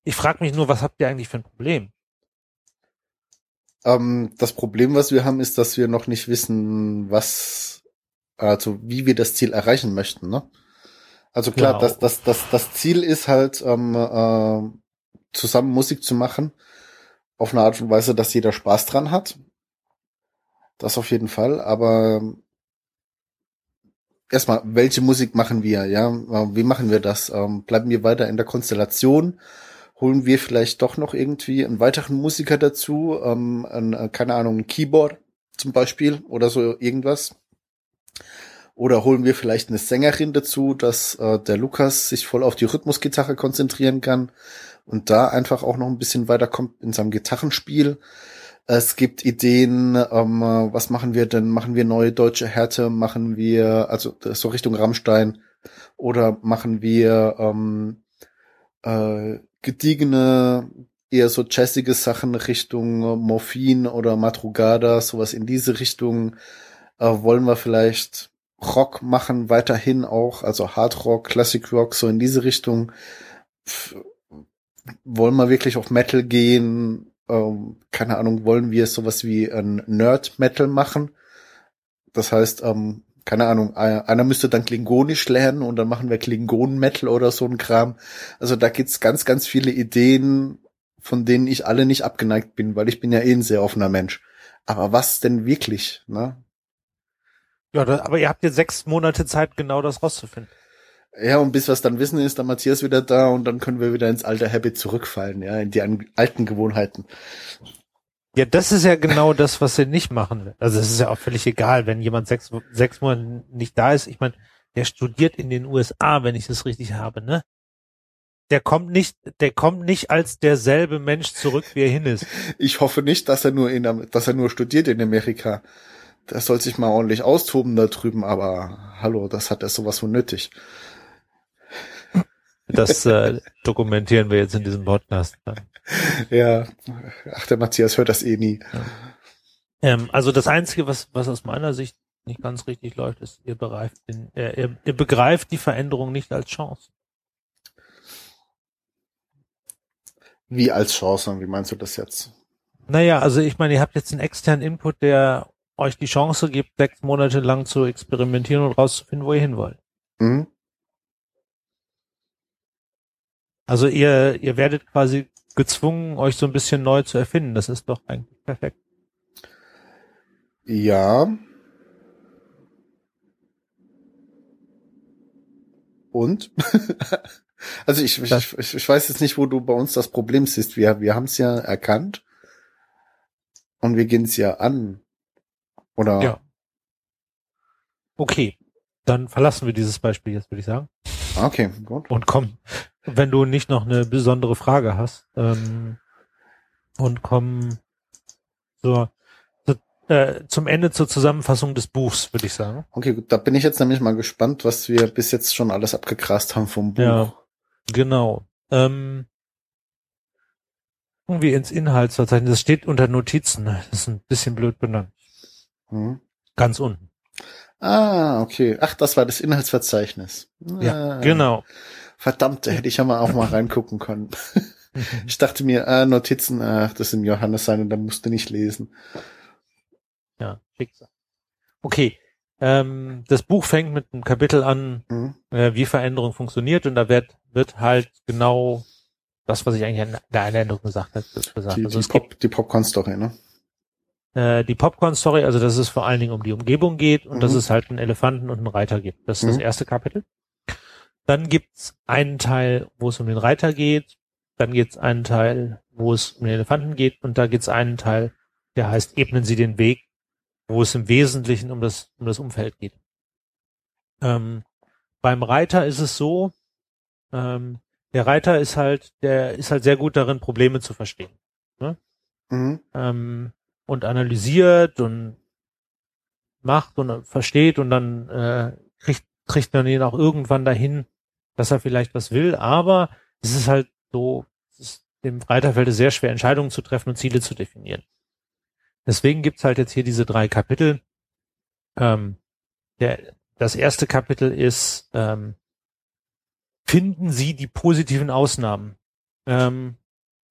Ich frage mich nur, was habt ihr eigentlich für ein Problem? Ähm, das Problem, was wir haben, ist, dass wir noch nicht wissen, was, also wie wir das Ziel erreichen möchten. Ne? Also klar, Ja. das, das, das, das Ziel ist halt, ähm, äh, zusammen Musik zu machen, auf eine Art und Weise, dass jeder Spaß dran hat. Das auf jeden Fall, aber erstmal, welche Musik machen wir, ja? Äh, Wie machen wir das? Ähm, bleiben wir weiter in der Konstellation? Holen wir vielleicht doch noch irgendwie einen weiteren Musiker dazu? Ähm, ein, äh, keine Ahnung, ein Keyboard zum Beispiel oder so irgendwas? Oder holen wir vielleicht eine Sängerin dazu, dass äh, der Lukas sich voll auf die Rhythmusgitarre konzentrieren kann und da einfach auch noch ein bisschen weiterkommt in seinem Gitarrenspiel. Es gibt Ideen, ähm, äh, was machen wir denn? Machen wir neue deutsche Härte? Machen wir, also so Richtung Rammstein? Oder machen wir ähm, äh, gediegene, eher so jazzige Sachen Richtung Morphin oder Madrugada, sowas in diese Richtung? Äh, wollen wir vielleicht Rock machen, weiterhin auch, also Hard Rock, Classic Rock, so in diese Richtung? Pff, wollen wir wirklich auf Metal gehen? ähm, keine Ahnung, wollen wir sowas wie ein Nerd-Metal machen? Das heißt, ähm, keine Ahnung, einer müsste dann Klingonisch lernen und dann machen wir Klingonen-Metal oder so ein Kram. Also da gibt's ganz, ganz viele Ideen, von denen ich alle nicht abgeneigt bin, weil ich bin ja eh ein sehr offener Mensch. Aber was denn wirklich, ne? Ja, da, aber ihr habt jetzt sechs Monate Zeit, genau das rauszufinden. Ja, und bis wir es dann wissen, ist der Matthias wieder da und dann können wir wieder ins alte Habit zurückfallen, ja, in die alten Gewohnheiten. Ja, das ist ja genau das, was ihr nicht machen. Also es ist ja auch völlig egal, wenn jemand sechs, sechs Monate nicht da ist. Ich meine, der studiert in den USA, wenn ich das richtig habe, ne? Der kommt nicht, der kommt nicht als derselbe Mensch zurück, wie er hin ist. Ich hoffe nicht, dass er nur in, dass er nur studiert in Amerika. Der soll sich mal ordentlich austoben da drüben, aber hallo, das hat er sowas von nötig. Das äh, dokumentieren wir jetzt in diesem Podcast. Ja, ach, der Matthias hört das eh nie. Ähm, also das Einzige, was, was aus meiner Sicht nicht ganz richtig läuft, ist, ihr begreift, den, äh, ihr, ihr begreift die Veränderung nicht als Chance. Wie als Chance, wie meinst du das jetzt? Naja, also ich meine, ihr habt jetzt einen externen Input, der euch die Chance gibt, sechs Monate lang zu experimentieren und rauszufinden, wo ihr hin wollt. Mhm. Also ihr, ihr werdet quasi gezwungen, euch so ein bisschen neu zu erfinden. Das ist doch eigentlich perfekt. Ja. Und? also ich, ich, ich, ich weiß jetzt nicht, wo du bei uns das Problem siehst. Wir, wir haben es ja erkannt und wir gehen es ja an. Oder? Ja. Okay, dann verlassen wir dieses Beispiel jetzt, würde ich sagen. Okay, gut. Und komm, wenn du nicht noch eine besondere Frage hast, ähm, und komm zur, zur, äh, zum Ende zur Zusammenfassung des Buchs, würde ich sagen. Okay, gut. Da bin ich jetzt nämlich mal gespannt, was wir bis jetzt schon alles abgegrast haben vom Buch. Ja. Genau. Ähm, irgendwie ins Inhaltsverzeichnis. Das steht unter Notizen. Das ist ein bisschen blöd benannt. Hm. Ganz unten. Ah, okay. Ach, das war das Inhaltsverzeichnis. Ja, Ah, genau. Verdammt, da hätte ich ja mal auch mal reingucken können. Ich dachte mir, ah, Notizen, ach, das sind Johannes sein und da musst du nicht lesen. Ja, Schicksal. Okay. Ähm, das Buch fängt mit einem Kapitel an, Mhm. äh, wie Veränderung funktioniert und da wird, wird halt genau das, was ich eigentlich in der Einleitung gesagt habe, gesagt. Die, also die, Pop, die Popcorn-Story, ne? äh, die Popcorn-Story, also dass es vor allen Dingen um die Umgebung geht und Mhm. dass es halt einen Elefanten und einen Reiter gibt. Das ist das Mhm. erste Kapitel. Dann gibt's einen Teil, wo es um den Reiter geht. Dann gibt's einen Teil, wo es um den Elefanten geht. Und da gibt's einen Teil, der heißt Ebnen Sie den Weg, wo es im Wesentlichen um das, um das Umfeld geht. Ähm, beim Reiter ist es so, ähm, der Reiter ist halt, der ist halt sehr gut darin, Probleme zu verstehen Mhm. ähm, und analysiert und macht und versteht und dann äh, kriegt, kriegt man ihn auch irgendwann dahin, dass er vielleicht was will, aber es ist halt so, es ist dem Reiter fällt es sehr schwer, Entscheidungen zu treffen und Ziele zu definieren. Deswegen gibt's halt jetzt hier diese drei Kapitel. Ähm, der, das erste Kapitel ist, ähm, finden Sie die positiven Ausnahmen. Ähm,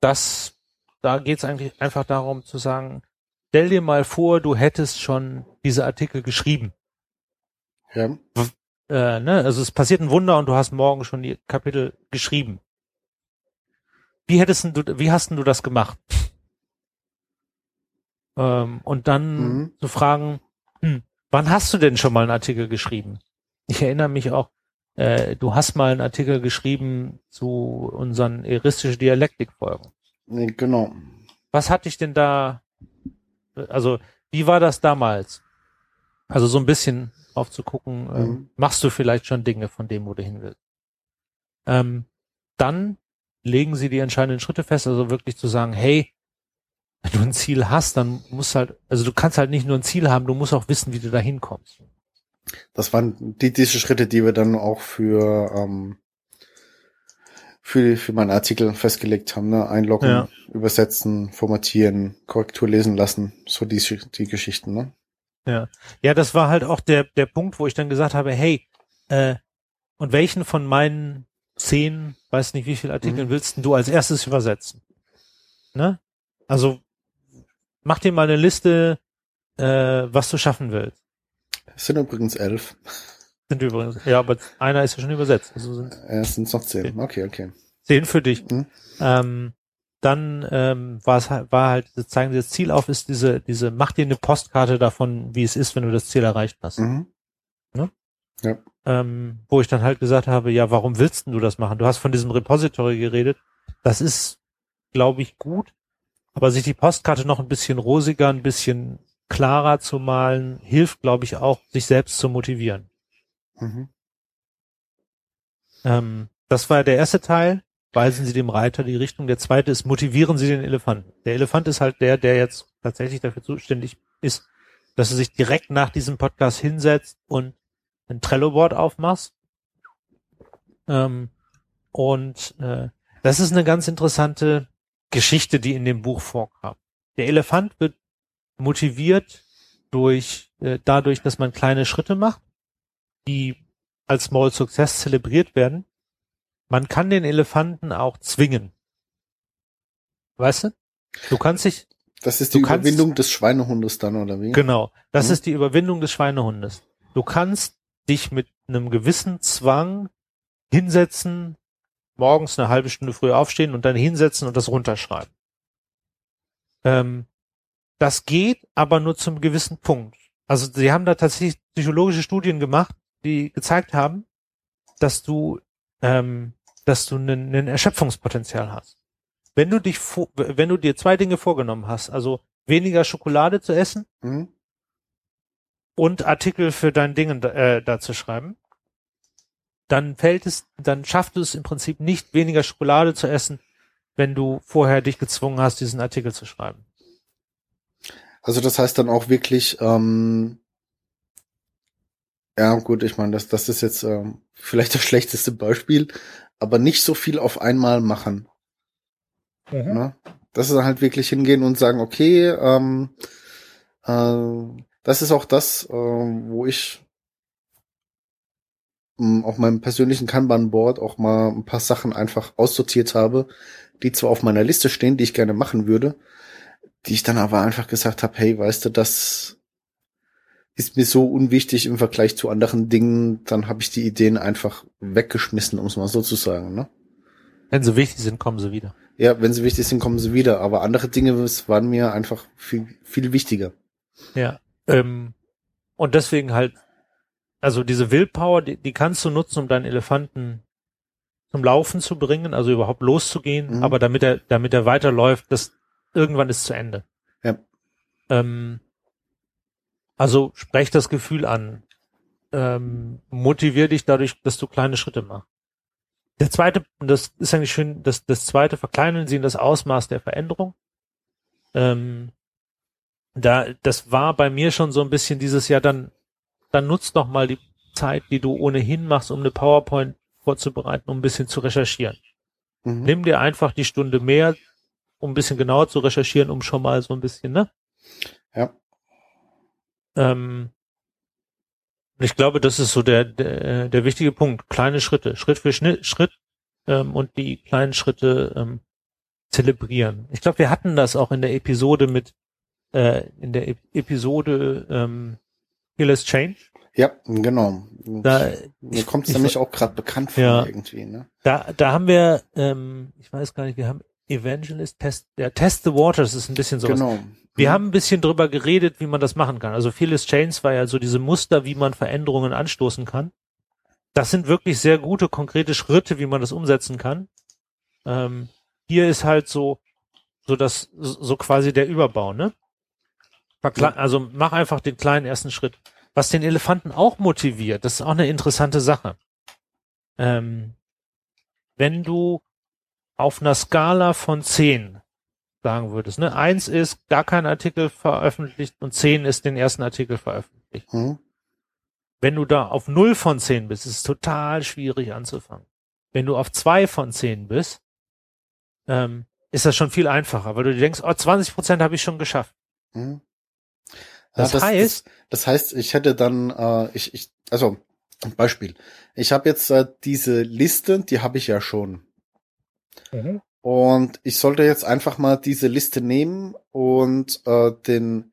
das da geht es eigentlich einfach darum zu sagen, stell dir mal vor, du hättest schon diese Artikel geschrieben. Ja. Äh, ne? Also es passiert ein Wunder und du hast morgen schon die Kapitel geschrieben. Wie hättest du, wie hast denn du das gemacht? Ähm, und dann Mhm. zu fragen, hm, wann hast du denn schon mal einen Artikel geschrieben? Ich erinnere mich auch, äh, du hast mal einen Artikel geschrieben zu unseren eristische Dialektikfolgen. Nee, genau. Was hat dich denn da, also wie war das damals? Also so ein bisschen aufzugucken, ähm, Mhm. machst du vielleicht schon Dinge von dem, wo du hin willst. Ähm, dann legen sie die entscheidenden Schritte fest, also wirklich zu sagen, hey, wenn du ein Ziel hast, dann musst halt, also du kannst halt nicht nur ein Ziel haben, du musst auch wissen, wie du da hinkommst. Das waren die, diese Schritte, die wir dann auch für, ähm, für, für meinen Artikel festgelegt haben, ne? Einloggen, Ja. übersetzen, formatieren, Korrektur lesen lassen, so die, die Geschichten, ne? Ja. Ja, das war halt auch der, der Punkt, wo ich dann gesagt habe, hey, äh, und welchen von meinen zehn, weiß nicht wie viele Artikeln Mhm. willst du als erstes übersetzen? Ne? Also mach dir mal eine Liste, äh, was du schaffen willst. Es sind übrigens elf. Sind übrigens, ja, aber einer ist ja schon übersetzt. Also sind Äh, Es sind noch zehn. Okay, okay. zehn für dich. Mhm. Ähm, dann ähm, war es halt, war halt, zeigen sie das Ziel auf, ist diese, diese, mach dir eine Postkarte davon, wie es ist, wenn du das Ziel erreicht hast. Mhm. ähm, wo ich dann halt gesagt habe, ja, warum willst denn du das machen? Du hast von diesem Repository geredet. Das ist, glaube ich, gut, aber sich die Postkarte noch ein bisschen rosiger, ein bisschen klarer zu malen, hilft, glaube ich, auch, sich selbst zu motivieren. Mhm. Ähm, das war der erste Teil. Weisen Sie dem Reiter die Richtung. Der zweite ist, motivieren Sie den Elefanten. Der Elefant ist halt der, der jetzt tatsächlich dafür zuständig ist, dass er sich direkt nach diesem Podcast hinsetzt und ein Trello-Board aufmachst. Ähm, und äh, das ist eine ganz interessante Geschichte, die in dem Buch vorkam. Der Elefant wird motiviert durch äh, dadurch, dass man kleine Schritte macht, die als Small Success zelebriert werden. Man kann den Elefanten auch zwingen. Weißt du? Du kannst dich, Das ist die kannst- Überwindung des Schweinehundes dann, oder wie? genau, das Mhm. ist die Überwindung des Schweinehundes. Du kannst dich mit einem gewissen Zwang hinsetzen, morgens eine halbe Stunde früh aufstehen und dann hinsetzen und das runterschreiben. Ähm, das geht, aber nur zum gewissen Punkt. Also sie haben da tatsächlich psychologische Studien gemacht, die gezeigt haben, dass du, ähm, dass du ein Erschöpfungspotenzial hast. Wenn du dich, wenn du dir zwei Dinge vorgenommen hast, also weniger Schokolade zu essen Mhm. und Artikel für dein Ding äh, da zu schreiben, dann fällt es, dann schafft es im Prinzip nicht weniger Schokolade zu essen, wenn du vorher dich gezwungen hast, diesen Artikel zu schreiben. Also das heißt dann auch wirklich, ähm, ja gut, ich meine, das, das ist jetzt ähm, vielleicht das schlechteste Beispiel, aber nicht so viel auf einmal machen. Ne? Das ist halt wirklich hingehen und sagen, okay, ähm, äh, das ist auch das, äh, wo ich ähm, auf meinem persönlichen Kanban-Board auch mal ein paar Sachen einfach aussortiert habe, die zwar auf meiner Liste stehen, die ich gerne machen würde, die ich dann aber einfach gesagt habe, hey, weißt du, das ist mir so unwichtig im Vergleich zu anderen Dingen, dann habe ich die Ideen einfach weggeschmissen, um es mal so zu sagen. Ne? Wenn sie wichtig sind, kommen sie wieder. Ja, wenn sie wichtig sind, kommen sie wieder. Aber andere Dinge waren mir einfach viel, viel wichtiger. Ja. Ähm, und deswegen halt, also diese Willpower, die, die kannst du nutzen, um deinen Elefanten zum Laufen zu bringen, also überhaupt loszugehen, mhm. aber damit er, damit er weiterläuft, das irgendwann ist zu Ende. Ja. Ähm, also sprech das Gefühl an. Ähm, motivier dich dadurch, dass du kleine Schritte machst. Der zweite, das ist eigentlich schön, das, das zweite, verkleinern Sie das Ausmaß der Veränderung. Ähm, da, das war bei mir schon so ein bisschen dieses Jahr, dann, dann nutzt doch mal die Zeit, die du ohnehin machst, um eine PowerPoint vorzubereiten, um ein bisschen zu recherchieren. Mhm. Nimm dir einfach die Stunde mehr, um ein bisschen genauer zu recherchieren, um schon mal so ein bisschen, ne? Ja. Ähm, ich glaube, das ist so der, der, der wichtige Punkt. Kleine Schritte, Schritt für Schnitt, Schritt ähm, und die kleinen Schritte ähm, zelebrieren. Ich glaube, wir hatten das auch in der Episode mit, äh, in der e Episode ähm, Fearless Change. Ja, genau. Da, Mir kommt es nämlich auch gerade bekannt vor ja, irgendwie. Ne? Da, da haben wir, ähm, ich weiß gar nicht, wir haben Evangelist Test, der Test the Waters ist ein bisschen so. Genau. Wir mhm. haben ein bisschen drüber geredet, wie man das machen kann. Also Phyllis Chains war ja so diese Muster, wie man Veränderungen anstoßen kann. Das sind wirklich sehr gute, konkrete Schritte, wie man das umsetzen kann. Ähm, hier ist halt so, so das, so quasi der Überbau, ne? Also mach einfach den kleinen ersten Schritt. Was den Elefanten auch motiviert, das ist auch eine interessante Sache. Ähm, wenn du auf einer Skala von zehn sagen würdest. Ne? Eins ist gar kein Artikel veröffentlicht und zehn ist den ersten Artikel veröffentlicht. Mhm. Wenn du da auf null von zehn bist, ist es total schwierig anzufangen. Wenn du auf zwei von zehn bist, ähm, ist das schon viel einfacher, weil du dir denkst, oh, 20 Prozent habe ich schon geschafft. Mhm. Das, das, heißt, das, das, heißt, ich hätte dann, äh, ich, ich, also ein Beispiel. Ich habe jetzt äh, diese Liste, die habe ich ja schon. Mhm. Und ich sollte jetzt einfach mal diese Liste nehmen und äh, den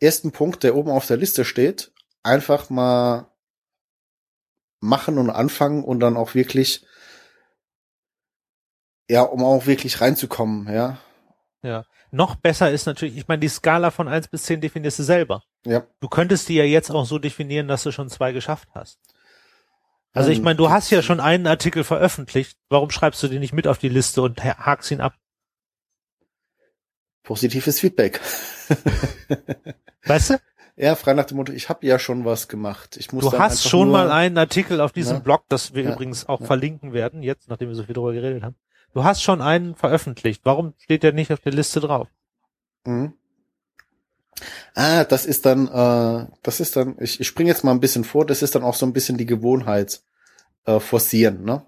ersten Punkt, der oben auf der Liste steht, einfach mal machen und anfangen und dann auch wirklich, ja, um auch wirklich reinzukommen, ja. Ja. Noch besser ist natürlich, ich meine, die Skala von eins bis zehn definierst du selber. Ja. Du könntest die ja jetzt auch so definieren, dass du schon zwei geschafft hast. Also ich meine, du hast ja schon einen Artikel veröffentlicht. Warum schreibst du den nicht mit auf die Liste und hakst ihn ab? Positives Feedback. Weißt du? Ja, frei nach dem Motto, ich habe ja schon was gemacht. Ich muss du hast schon mal einen Artikel auf diesem ja, Blog, das wir ja, übrigens auch ja. verlinken werden, jetzt, nachdem wir so viel darüber geredet haben. Du hast schon einen veröffentlicht. Warum steht der nicht auf der Liste drauf? Mhm. Ah, das ist dann, äh, das ist dann, ich, ich springe jetzt mal ein bisschen vor, das ist dann auch so ein bisschen die Gewohnheit äh, forcieren, ne?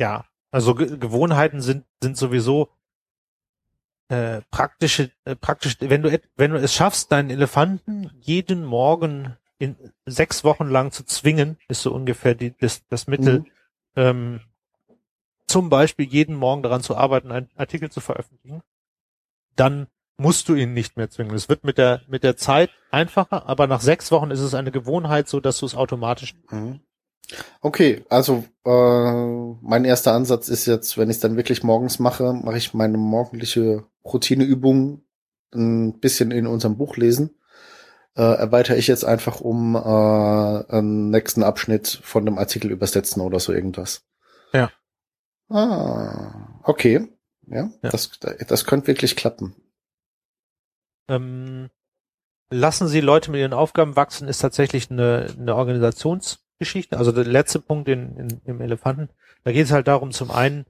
Ja, also Ge Gewohnheiten sind, sind sowieso äh, praktische, äh, praktisch, wenn du, wenn du es schaffst, deinen Elefanten jeden Morgen in sechs Wochen lang zu zwingen, ist so ungefähr die, das, das Mittel, mhm. ähm, zum Beispiel jeden Morgen daran zu arbeiten, einen Artikel zu veröffentlichen, dann musst du ihn nicht mehr zwingen. Es wird mit der, mit der Zeit einfacher, aber nach sechs Wochen ist es eine Gewohnheit, so dass du es automatisch. Mhm. Okay, also äh, mein erster Ansatz ist jetzt, wenn ich es dann wirklich morgens mache, mache ich meine morgendliche Routineübung ein bisschen in unserem Buch lesen. Äh, erweitere ich jetzt einfach um äh, einen nächsten Abschnitt von dem Artikel übersetzen oder so irgendwas. Ja. Ah, okay. Ja, ja. Das, das könnte wirklich klappen. Ähm, lassen Sie Leute mit ihren Aufgaben wachsen, ist tatsächlich eine, eine Organisationsgeschichte. Also der letzte Punkt in, in, im Elefanten. Da geht es halt darum, zum einen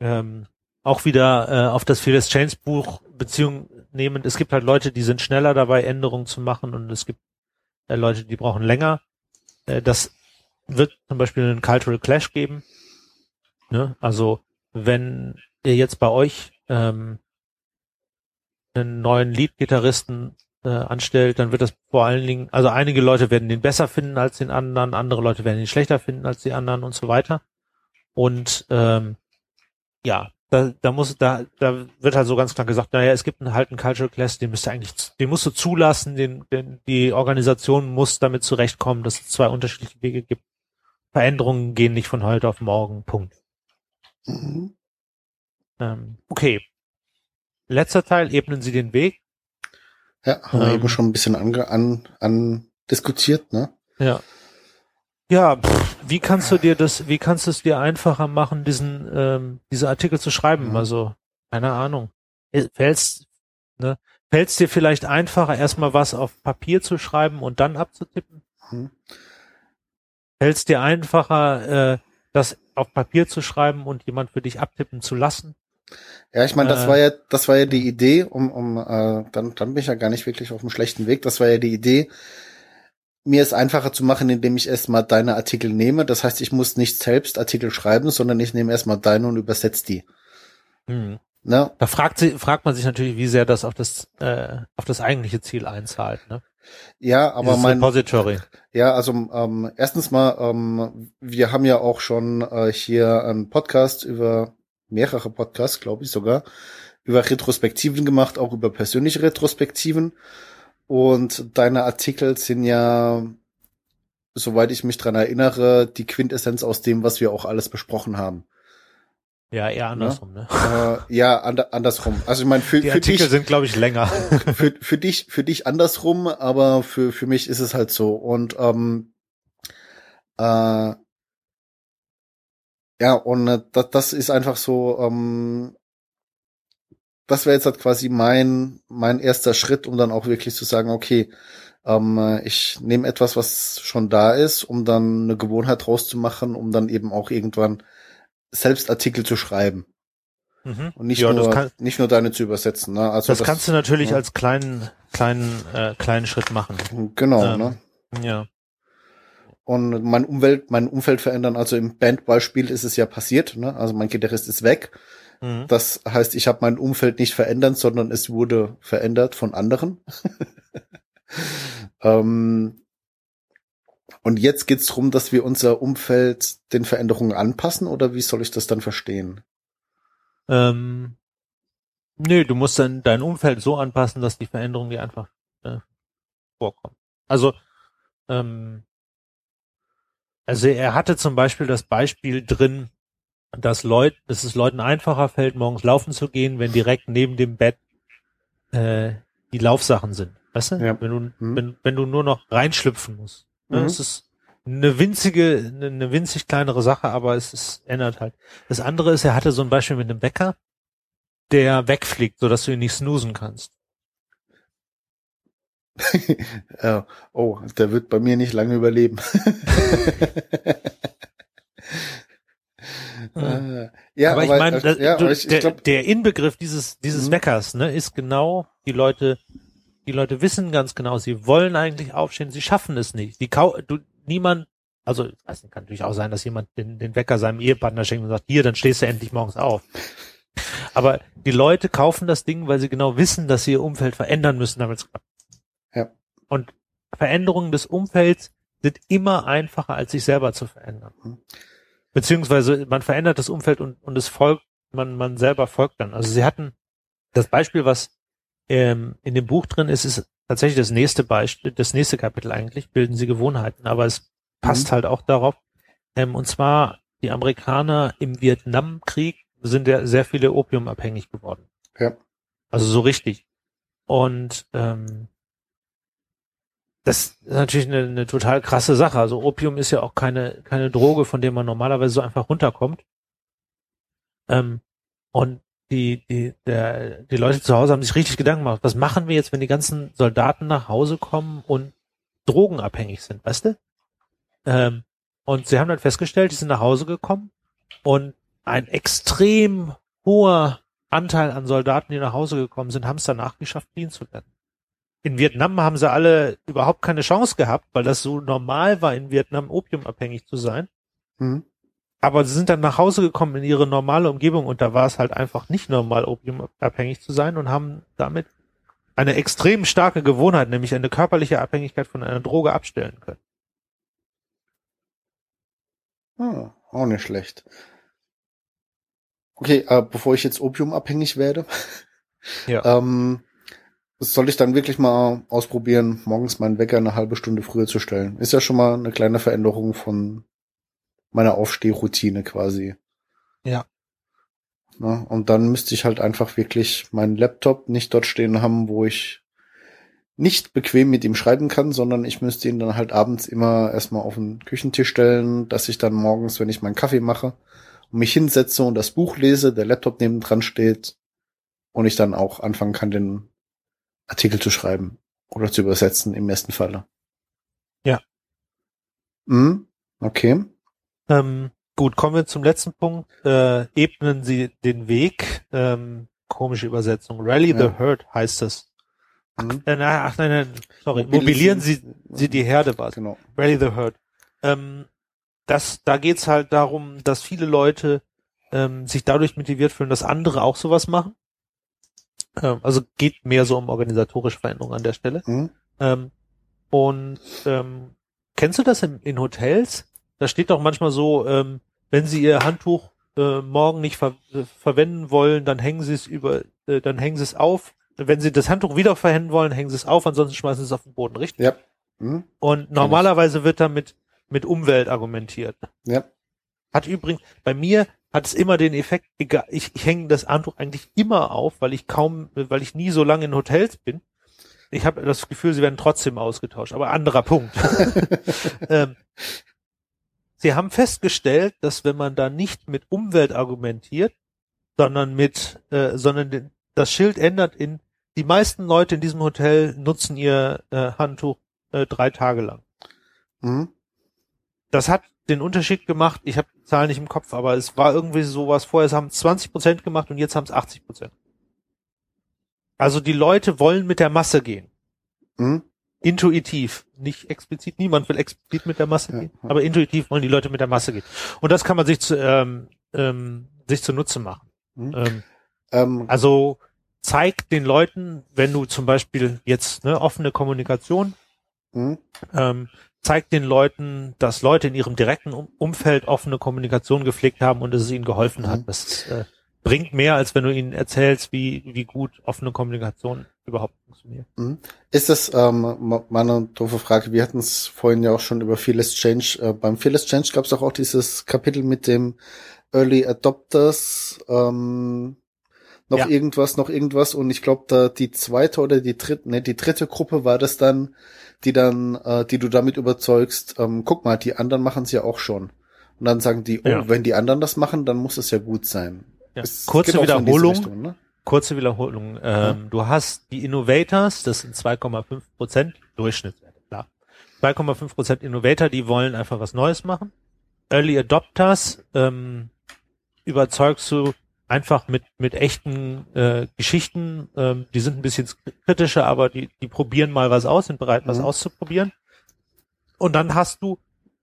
ähm, auch wieder äh, auf das Fearless Chains Buch Beziehung nehmend. Es gibt halt Leute, die sind schneller dabei, Änderungen zu machen und es gibt äh, Leute, die brauchen länger. Äh, das wird zum Beispiel einen Cultural Clash geben. Ne? Also wenn ihr jetzt bei euch ähm, einen neuen Lead-Gitarristen äh, anstellt, dann wird das vor allen Dingen, also einige Leute werden den besser finden als den anderen, andere Leute werden ihn schlechter finden als die anderen und so weiter. Und ähm, ja, da, da muss, da, da wird halt so ganz klar gesagt, naja, es gibt einen, halt einen Cultural Class, den müsst ihr eigentlich, den musst du zulassen, den, den, die Organisation muss damit zurechtkommen, dass es zwei unterschiedliche Wege gibt. Veränderungen gehen nicht von heute auf morgen. Punkt. Mhm. Ähm, okay. Letzter Teil, ebnen Sie den Weg. Ja, haben ähm, wir eben schon ein bisschen an, an, an diskutiert, ne? Ja. Ja, pff, wie kannst du dir das, wie kannst du es dir einfacher machen, diesen, ähm, diese Artikel zu schreiben? Mhm. Also, keine Ahnung. Äh, fällt's, ne? Fällt's dir vielleicht einfacher, erstmal was auf Papier zu schreiben und dann abzutippen? Mhm. Fällt's dir einfacher, äh, das auf Papier zu schreiben und jemand für dich abtippen zu lassen? Ja, ich meine, das äh, war ja, das war ja die Idee, um, um äh, dann, dann bin ich ja gar nicht wirklich auf einem schlechten Weg. Das war ja die Idee, mir es einfacher zu machen, indem ich erstmal deine Artikel nehme. Das heißt, ich muss nicht selbst Artikel schreiben, sondern ich nehme erstmal deine und übersetze die. Hm. Ne? Da fragt, sie, fragt man sich natürlich, wie sehr das auf das, äh, auf das eigentliche Ziel einzahlt. Ne? Ja, aber Dieses mein Repository. Ja, also ähm, erstens mal, ähm, wir haben ja auch schon äh, hier einen Podcast über mehrere Podcasts, glaube ich sogar, über Retrospektiven gemacht, auch über persönliche Retrospektiven. Und deine Artikel sind ja, soweit ich mich dran erinnere, die Quintessenz aus dem, was wir auch alles besprochen haben. Ja, eher andersrum, ne? Äh, ja, and andersrum. Also ich meine, für, die für Artikel dich sind, glaube ich, länger. für, für dich, für dich andersrum, aber für für mich ist es halt so. Und ähm, äh, ja, und äh, das, das ist einfach so. Ähm, das wäre jetzt halt quasi mein, mein erster Schritt, um dann auch wirklich zu sagen, okay, ähm, ich nehme etwas, was schon da ist, um dann eine Gewohnheit rauszumachen, um dann eben auch irgendwann selbst Artikel zu schreiben. Mhm. Und nicht, ja, nur, kann, nicht nur deine zu übersetzen. Ne? Also das, das kannst du natürlich ja. als kleinen, kleinen, äh, kleinen Schritt machen. Genau, ähm, ne? Ja. Und mein Umwelt, mein Umfeld verändern, also im Bandbeispiel ist es ja passiert, ne? Also mein Gitarrist ist weg. Mhm. Das heißt, ich habe mein Umfeld nicht verändert, sondern es wurde verändert von anderen. ähm, und jetzt geht's drum, dass wir unser Umfeld den Veränderungen anpassen, oder wie soll ich das dann verstehen? Ähm, nö, du musst dann dein Umfeld so anpassen, dass die Veränderungen dir einfach äh, vorkommen. Also, ähm, also er hatte zum Beispiel das Beispiel drin, dass Leute, dass es Leuten einfacher fällt, morgens laufen zu gehen, wenn direkt neben dem Bett äh, die Laufsachen sind. Weißt du? Ja. Wenn du, mhm. wenn, wenn du nur noch reinschlüpfen musst. Ne? Mhm. Es ist eine winzige, eine, winzig kleinere Sache, aber es ist, ändert halt. Das andere ist, er hatte so ein Beispiel mit einem Bäcker, der wegfliegt, so dass du ihn nicht snoosen kannst. ja, oh, der wird bei mir nicht lange überleben. Äh, ja, aber, ich meine, äh, ja, der, glaub, der Inbegriff dieses dieses mhm. Weckers, ne, ist genau die Leute, die Leute wissen ganz genau, sie wollen eigentlich aufstehen, sie schaffen es nicht. Die Kau du niemand, also es kann natürlich auch sein, dass jemand den, den Wecker seinem Ehepartner schenkt und sagt, hier, dann stehst du endlich morgens auf. Aber die Leute kaufen das Ding, weil sie genau wissen, dass sie ihr Umfeld verändern müssen, damit es klappt. Und Veränderungen des Umfelds sind immer einfacher, als sich selber zu verändern. Mhm. Beziehungsweise man verändert das Umfeld und, und es folgt, man, man selber folgt dann. Also sie hatten das Beispiel, was ähm, in dem Buch drin ist, ist tatsächlich das nächste Beispiel, das nächste Kapitel eigentlich, bilden sie Gewohnheiten, aber es passt mhm. halt auch darauf. Ähm, und zwar die Amerikaner im Vietnamkrieg sind ja sehr viele opiumabhängig geworden. Ja. Also so richtig. Und ähm, das ist natürlich eine, eine total krasse Sache. Also Opium ist ja auch keine, keine Droge, von der man normalerweise so einfach runterkommt. Ähm, und die, die, der, die Leute zu Hause haben sich richtig Gedanken gemacht, was machen wir jetzt, wenn die ganzen Soldaten nach Hause kommen und drogenabhängig sind, weißt du? Ähm, und sie haben dann festgestellt, die sind nach Hause gekommen und ein extrem hoher Anteil an Soldaten, die nach Hause gekommen sind, haben es danach geschafft, clean zu werden in Vietnam haben sie alle überhaupt keine Chance gehabt, weil das so normal war, in Vietnam opiumabhängig zu sein. Mhm. Aber sie sind dann nach Hause gekommen in ihre normale Umgebung und da war es halt einfach nicht normal, opiumabhängig zu sein und haben damit eine extrem starke Gewohnheit, nämlich eine körperliche Abhängigkeit von einer Droge abstellen können. Ah, auch nicht schlecht. Okay, äh, bevor ich jetzt opiumabhängig werde, Ja. ähm, soll ich dann wirklich mal ausprobieren, morgens meinen Wecker eine halbe Stunde früher zu stellen. Ist ja schon mal eine kleine Veränderung von meiner Aufstehroutine quasi. Ja. Ne? Und dann müsste ich halt einfach wirklich meinen Laptop nicht dort stehen haben, wo ich nicht bequem mit ihm schreiben kann, sondern ich müsste ihn dann halt abends immer erstmal auf den Küchentisch stellen, dass ich dann morgens, wenn ich meinen Kaffee mache und mich hinsetze und das Buch lese, der Laptop nebendran steht und ich dann auch anfangen kann, den Artikel zu schreiben oder zu übersetzen im ersten Falle. Ja. Mhm. Okay. Ähm, gut, kommen wir zum letzten Punkt. Äh, ebnen Sie den Weg. Ähm, komische Übersetzung. Rally the Ja. Herd heißt es. Mhm. Äh, ach nein, nein, sorry. Mobilieren Sie, Sie die Herde was. Genau. Rally the Herd. Ähm, das, da geht's halt darum, dass viele Leute ähm, sich dadurch motiviert fühlen, dass andere auch sowas machen. Ähm, also geht mehr so um organisatorische Veränderungen an der Stelle. Mhm. Ähm, und ähm, kennst du das in, in Hotels? Da steht doch manchmal so, ähm, wenn Sie Ihr Handtuch äh, morgen nicht ver äh, verwenden wollen, dann hängen Sie es über, äh, dann hängen Sie es auf. Wenn Sie das Handtuch wieder verwenden wollen, hängen Sie es auf, ansonsten schmeißen Sie es auf den Boden, richtig? Ja. Mhm. Und normalerweise wird damit mit Umwelt argumentiert. Ja. Hat übrigens, bei mir hat es immer den Effekt, egal, ich, ich hänge das Handtuch eigentlich immer auf, weil ich kaum, weil ich nie so lange in Hotels bin. Ich habe das Gefühl, sie werden trotzdem ausgetauscht, aber anderer Punkt. ähm, sie haben festgestellt, dass wenn man da nicht mit Umwelt argumentiert, sondern mit, äh, sondern den, das Schild ändert in, die meisten Leute in diesem Hotel nutzen ihr äh, Handtuch äh, drei Tage lang. Mhm. Das hat den Unterschied gemacht. Ich habe die Zahlen nicht im Kopf, aber es war irgendwie sowas. Vorher haben es 20 Prozent gemacht und jetzt haben es 80 Prozent. Also die Leute wollen mit der Masse gehen. Mhm. Intuitiv. Nicht explizit. Niemand will explizit mit der Masse Ja, gehen. Aber intuitiv wollen die Leute mit der Masse gehen. Und das kann man sich zu, ähm, ähm, sich zunutze machen. Mhm. Ähm, Ähm, also zeig den Leuten, wenn du zum Beispiel jetzt ne, offene Kommunikation mhm. ähm, zeigt den Leuten, dass Leute in ihrem direkten um Umfeld offene Kommunikation gepflegt haben und dass es ihnen geholfen hat. Mhm. Das äh, bringt mehr, als wenn du ihnen erzählst, wie, wie gut offene Kommunikation überhaupt funktioniert. Ist das ähm, meine doofe Frage? Wir hatten es vorhin ja auch schon über Fearless Change. Äh, beim Fearless Change gab es doch auch dieses Kapitel mit dem Early Adopters, ähm, noch Ja. irgendwas, noch irgendwas. Und ich glaube, da die zweite oder die dritte, ne, die dritte Gruppe war das dann, die dann, äh, die du damit überzeugst, ähm, guck mal, die anderen machen es ja auch schon. Und dann sagen die, oh, Ja. wenn die anderen das machen, dann muss es ja gut sein. Ja. Es Kurze Wiederholung. Richtung, ne? Kurze Wiederholung. Ähm, Du hast die Innovators, das sind 2,5 Prozent Durchschnittswerte, klar. 2,5 Prozent Innovator, die wollen einfach was Neues machen. Early Adopters ähm, überzeugst du einfach mit mit echten äh, Geschichten. Ähm, die sind ein bisschen kritischer, aber die die probieren mal was aus, sind bereit, was Mhm. auszuprobieren. Und dann hast du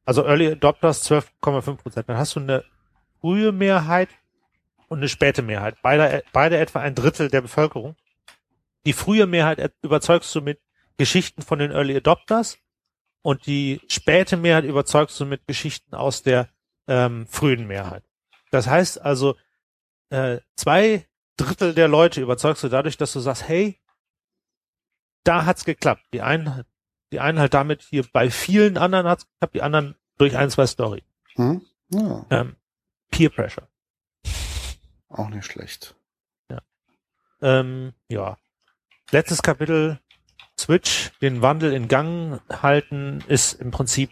also Early Adopters 12,5 Prozent. Dann hast du eine frühe Mehrheit und eine späte Mehrheit. Beide, beide etwa ein Drittel der Bevölkerung. Die frühe Mehrheit er- überzeugst du mit Geschichten von den Early Adopters und die späte Mehrheit überzeugst du mit Geschichten aus der ähm, frühen Mehrheit. Das heißt also, äh, zwei Drittel der Leute überzeugst du dadurch, dass du sagst, hey, da hat's geklappt. Die einen, die einen halt damit hier bei vielen anderen hat's geklappt, die anderen durch ein, zwei Story. Hm? Ja, Ähm, Peer Pressure. auch nicht schlecht. Ähm, ja. Letztes Kapitel, Switch, den Wandel in Gang halten, ist im Prinzip,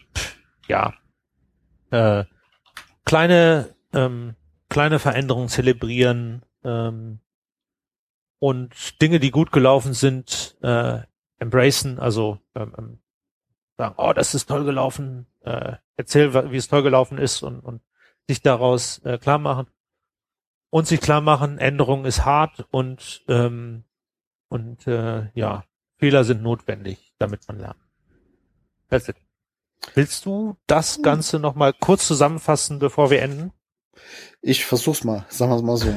ja, äh, kleine, ähm, kleine Veränderungen zelebrieren ähm, und Dinge, die gut gelaufen sind, äh, embracen, also ähm, ähm, sagen, oh, das ist toll gelaufen, äh, erzähl, wie es toll gelaufen ist und, und sich daraus äh, klar machen und sich klar machen, Änderung ist hart und ähm, und äh, ja, Fehler sind notwendig, damit man lernt. That's it. Willst du das Ganze noch mal kurz zusammenfassen, bevor wir enden? Ich versuch's mal, sagen wir mal so.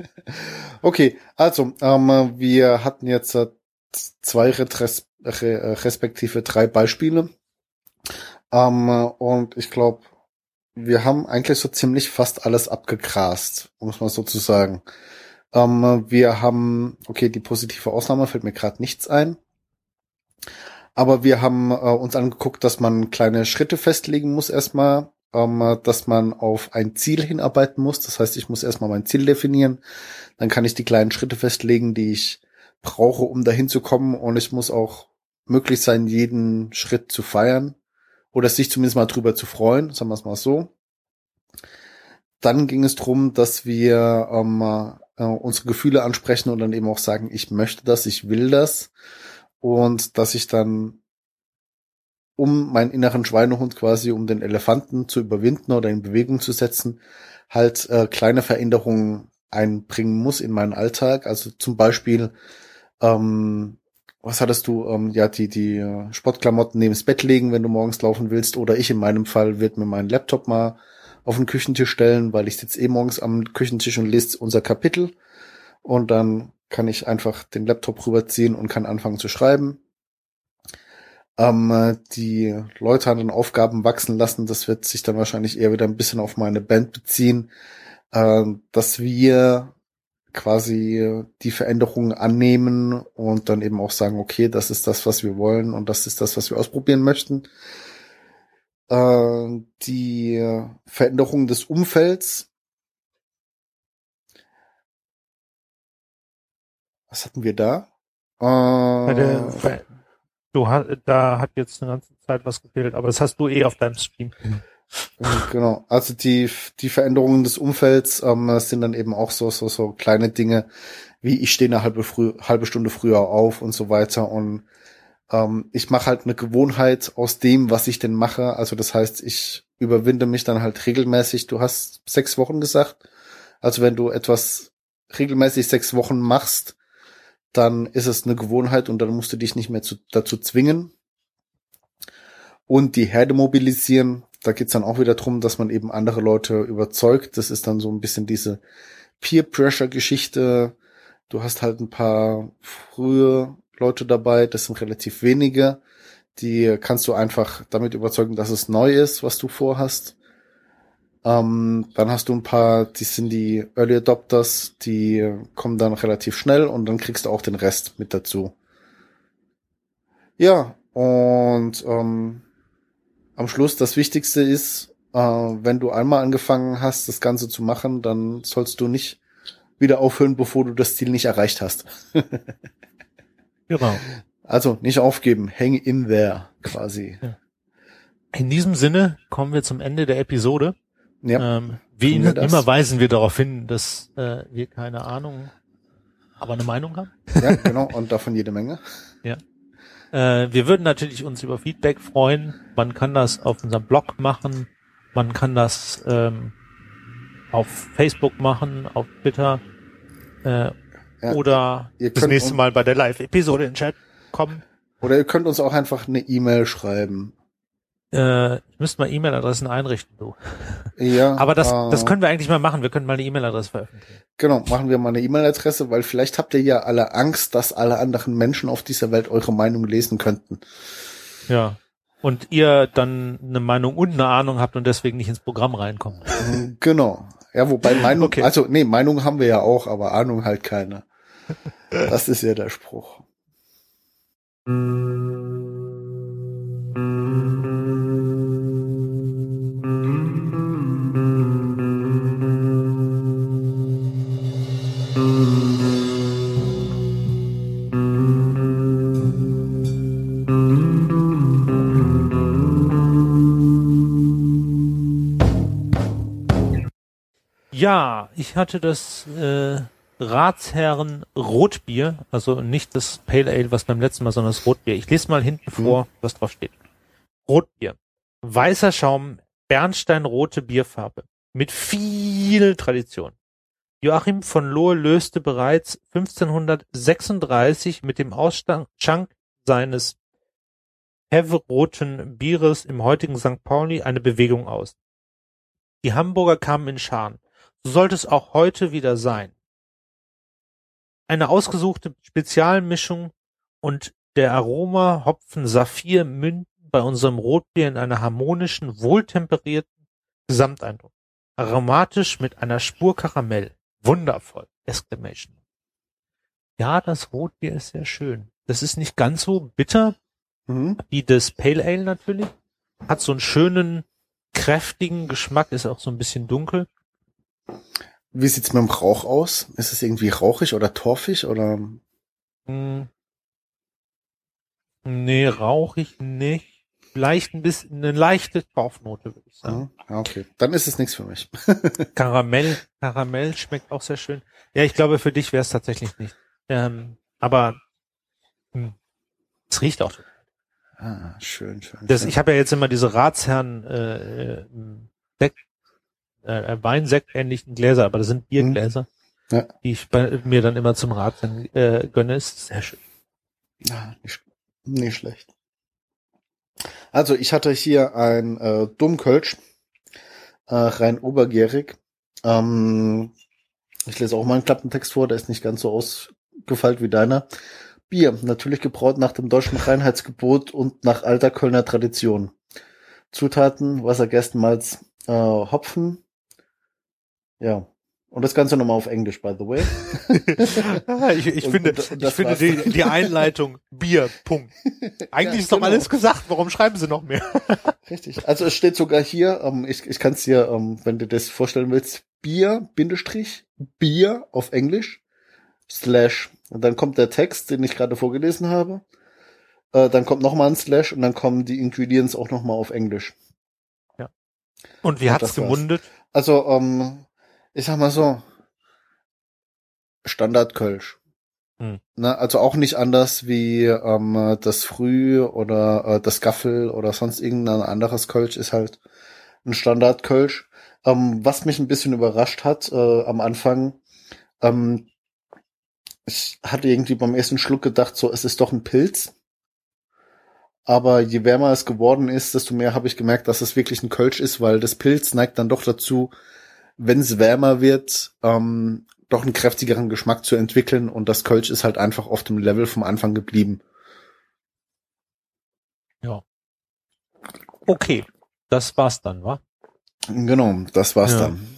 okay, also ähm, wir hatten jetzt äh, zwei Retres respektive drei Beispiele. Ähm, und ich glaube, wir haben eigentlich so ziemlich fast alles abgegrast, um es mal so zu sagen. Ähm, wir haben, okay, die positive Ausnahme fällt mir gerade nichts ein. Aber wir haben äh, uns angeguckt, dass man kleine Schritte festlegen muss erstmal, ähm, dass man auf ein Ziel hinarbeiten muss. Das heißt, ich muss erstmal mein Ziel definieren. Dann kann ich die kleinen Schritte festlegen, die ich brauche, um dahin zu kommen. Und es muss auch möglich sein, jeden Schritt zu feiern oder sich zumindest mal drüber zu freuen, sagen wir es mal so. Dann ging es drum, dass wir ähm, äh, unsere Gefühle ansprechen und dann eben auch sagen, ich möchte das, ich will das und dass ich dann um meinen inneren Schweinehund quasi, um den Elefanten zu überwinden oder in Bewegung zu setzen, halt äh, kleine Veränderungen einbringen muss in meinen Alltag. Also zum Beispiel, ähm, was hattest du, ähm, ja, die, die Sportklamotten neben das Bett legen, wenn du morgens laufen willst. Oder ich in meinem Fall wird mir meinen Laptop mal auf den Küchentisch stellen, weil ich sitze eh morgens am Küchentisch und lese unser Kapitel. Und dann kann ich einfach den Laptop rüberziehen und kann anfangen zu schreiben. Ähm, die Leute an den Aufgaben wachsen lassen, das wird sich dann wahrscheinlich eher wieder ein bisschen auf meine Band beziehen, äh, dass wir quasi die Veränderungen annehmen und dann eben auch sagen, okay, das ist das, was wir wollen und das ist das, was wir ausprobieren möchten. Äh, die Veränderung des Umfelds Was hatten wir da? Äh, du hast, da hat jetzt eine ganze Zeit was gefehlt, aber das hast du eh auf deinem Stream. Genau, also die, die Veränderungen des Umfelds ähm, sind dann eben auch so, so, so kleine Dinge, wie ich stehe eine halbe, früh, halbe Stunde früher auf und so weiter. Und ähm, ich mache halt eine Gewohnheit aus dem, was ich denn mache. Also das heißt, ich überwinde mich dann halt regelmäßig. Du hast sechs Wochen gesagt. Also wenn du etwas regelmäßig sechs Wochen machst, dann ist es eine Gewohnheit und dann musst du dich nicht mehr zu, dazu zwingen. Und die Herde mobilisieren, da geht's dann auch wieder drum, dass man eben andere Leute überzeugt. Das ist dann so ein bisschen diese Peer-Pressure-Geschichte. Du hast halt ein paar frühe Leute dabei, das sind relativ wenige. Die kannst du einfach damit überzeugen, dass es neu ist, was du vorhast. Ähm, dann hast du ein paar, die sind die Early Adopters, die kommen dann relativ schnell und dann kriegst du auch den Rest mit dazu. Ja, und ähm, am Schluss das Wichtigste ist, äh, wenn du einmal angefangen hast, das Ganze zu machen, dann sollst du nicht wieder aufhören, bevor du das Ziel nicht erreicht hast. genau. Also nicht aufgeben, hang in there quasi. In diesem Sinne kommen wir zum Ende der Episode. Ja. Ähm, wie immer weisen wir darauf hin, dass äh, wir keine Ahnung, aber eine Meinung haben. Ja, genau, und davon jede Menge. Ja. Äh, wir würden natürlich uns über Feedback freuen. Man kann das auf unserem Blog machen, man kann das ähm, auf Facebook machen, auf Twitter äh, ja. oder das nächste Mal bei der Live-Episode in Chat kommen. Oder ihr könnt uns auch einfach eine E-Mail schreiben äh, ich müsste mal E-Mail-Adressen einrichten, du. Ja. Aber das, äh, das können wir eigentlich mal machen. Wir können mal eine E-Mail-Adresse veröffentlichen. Genau, machen wir mal eine E-Mail-Adresse, weil vielleicht habt ihr ja alle Angst, dass alle anderen Menschen auf dieser Welt eure Meinung lesen könnten. Ja. Und ihr dann eine Meinung und eine Ahnung habt und deswegen nicht ins Programm reinkommt. Genau. Ja, wobei Meinung, okay. also nee, Meinung haben wir ja auch, aber Ahnung halt keine. Das ist ja der Spruch. Ja, ich hatte das äh, Ratsherren Rotbier, also nicht das Pale Ale, was beim letzten Mal, sondern das Rotbier. Ich lese mal hinten mhm. vor, was drauf steht. Rotbier. Weißer Schaum, bernsteinrote Bierfarbe. Mit viel Tradition. Joachim von Lohe löste bereits 1536 mit dem Ausschank seines heveroten Bieres im heutigen St. Pauli eine Bewegung aus. Die Hamburger kamen in Scharen. So sollte es auch heute wieder sein. Eine ausgesuchte Spezialmischung und der Aroma Hopfen Saphir münden bei unserem Rotbier in einer harmonischen, wohltemperierten Gesamteindruck. Aromatisch mit einer Spur Karamell. Wundervoll. Exclamation. Ja, das Rotbier ist sehr schön. Das ist nicht ganz so bitter Mhm. wie das Pale Ale natürlich. Hat so einen schönen, kräftigen Geschmack, ist auch so ein bisschen dunkel. Wie sieht's mit dem Rauch aus? Ist es irgendwie rauchig oder torfig oder? Hm. Nee, rauchig nicht. Vielleicht ein bisschen, eine leichte Torfnote, würde ich sagen. Mhm. Ja, okay. Dann ist es nichts für mich. Karamell, Karamell schmeckt auch sehr schön. Ja, ich glaube, für dich wäre es tatsächlich nicht. Ähm, aber hm, es riecht auch. Ah, schön, schön. Das, schön. ich habe ja jetzt immer diese Ratsherren äh, äh, Sekt, äh, Weinsekt ähnlichen Gläser, aber das sind Biergläser, Ja. die ich bei, mir dann immer zum Ratsherren äh, gönne. Ist sehr schön. Ah, nicht, nicht schlecht. Also ich hatte hier ein äh, Dummkölsch, äh, rein obergärig. Ähm, ich lese auch mal einen Klappentext vor, der ist nicht ganz so ausgefeilt wie deiner. Bier, natürlich gebraut nach dem deutschen Reinheitsgebot und nach alter Kölner Tradition. Zutaten, Wasser, Gerstenmalz, äh, Hopfen. Ja. Und das Ganze nochmal auf Englisch, by the way. Ah, ich ich finde, und ich finde die, die Einleitung Bier, Punkt. Eigentlich Ja, ist doch genau. alles gesagt. Warum schreiben sie noch mehr? Richtig. Also es steht sogar hier, ähm, ich, ich kann es dir, ähm, wenn du das vorstellen willst, Bier, Bindestrich, Bier auf Englisch, Slash. Und dann kommt der Text, den ich gerade vorgelesen habe. Äh, dann kommt nochmal ein Slash und dann kommen die Ingredients auch nochmal auf Englisch. Und wie Und hat's gemundet? Also, ähm, ich sag mal so, Standard Kölsch. Hm. Ne, also auch nicht anders wie ähm, das Früh oder äh, das Gaffel oder sonst irgendein anderes Kölsch ist halt ein Standard Kölsch. Ähm, was mich ein bisschen überrascht hat äh, am Anfang, ähm, ich hatte irgendwie beim ersten Schluck gedacht, so es ist doch ein Pilz. Aber je wärmer es geworden ist, desto mehr habe ich gemerkt, dass es wirklich ein Kölsch ist, weil das Pilz neigt dann doch dazu, wenn es wärmer wird, ähm, doch einen kräftigeren Geschmack zu entwickeln und das Kölsch ist halt einfach auf dem Level vom Anfang geblieben. Okay, das war's dann, wa? Genau, das war's Ja. dann.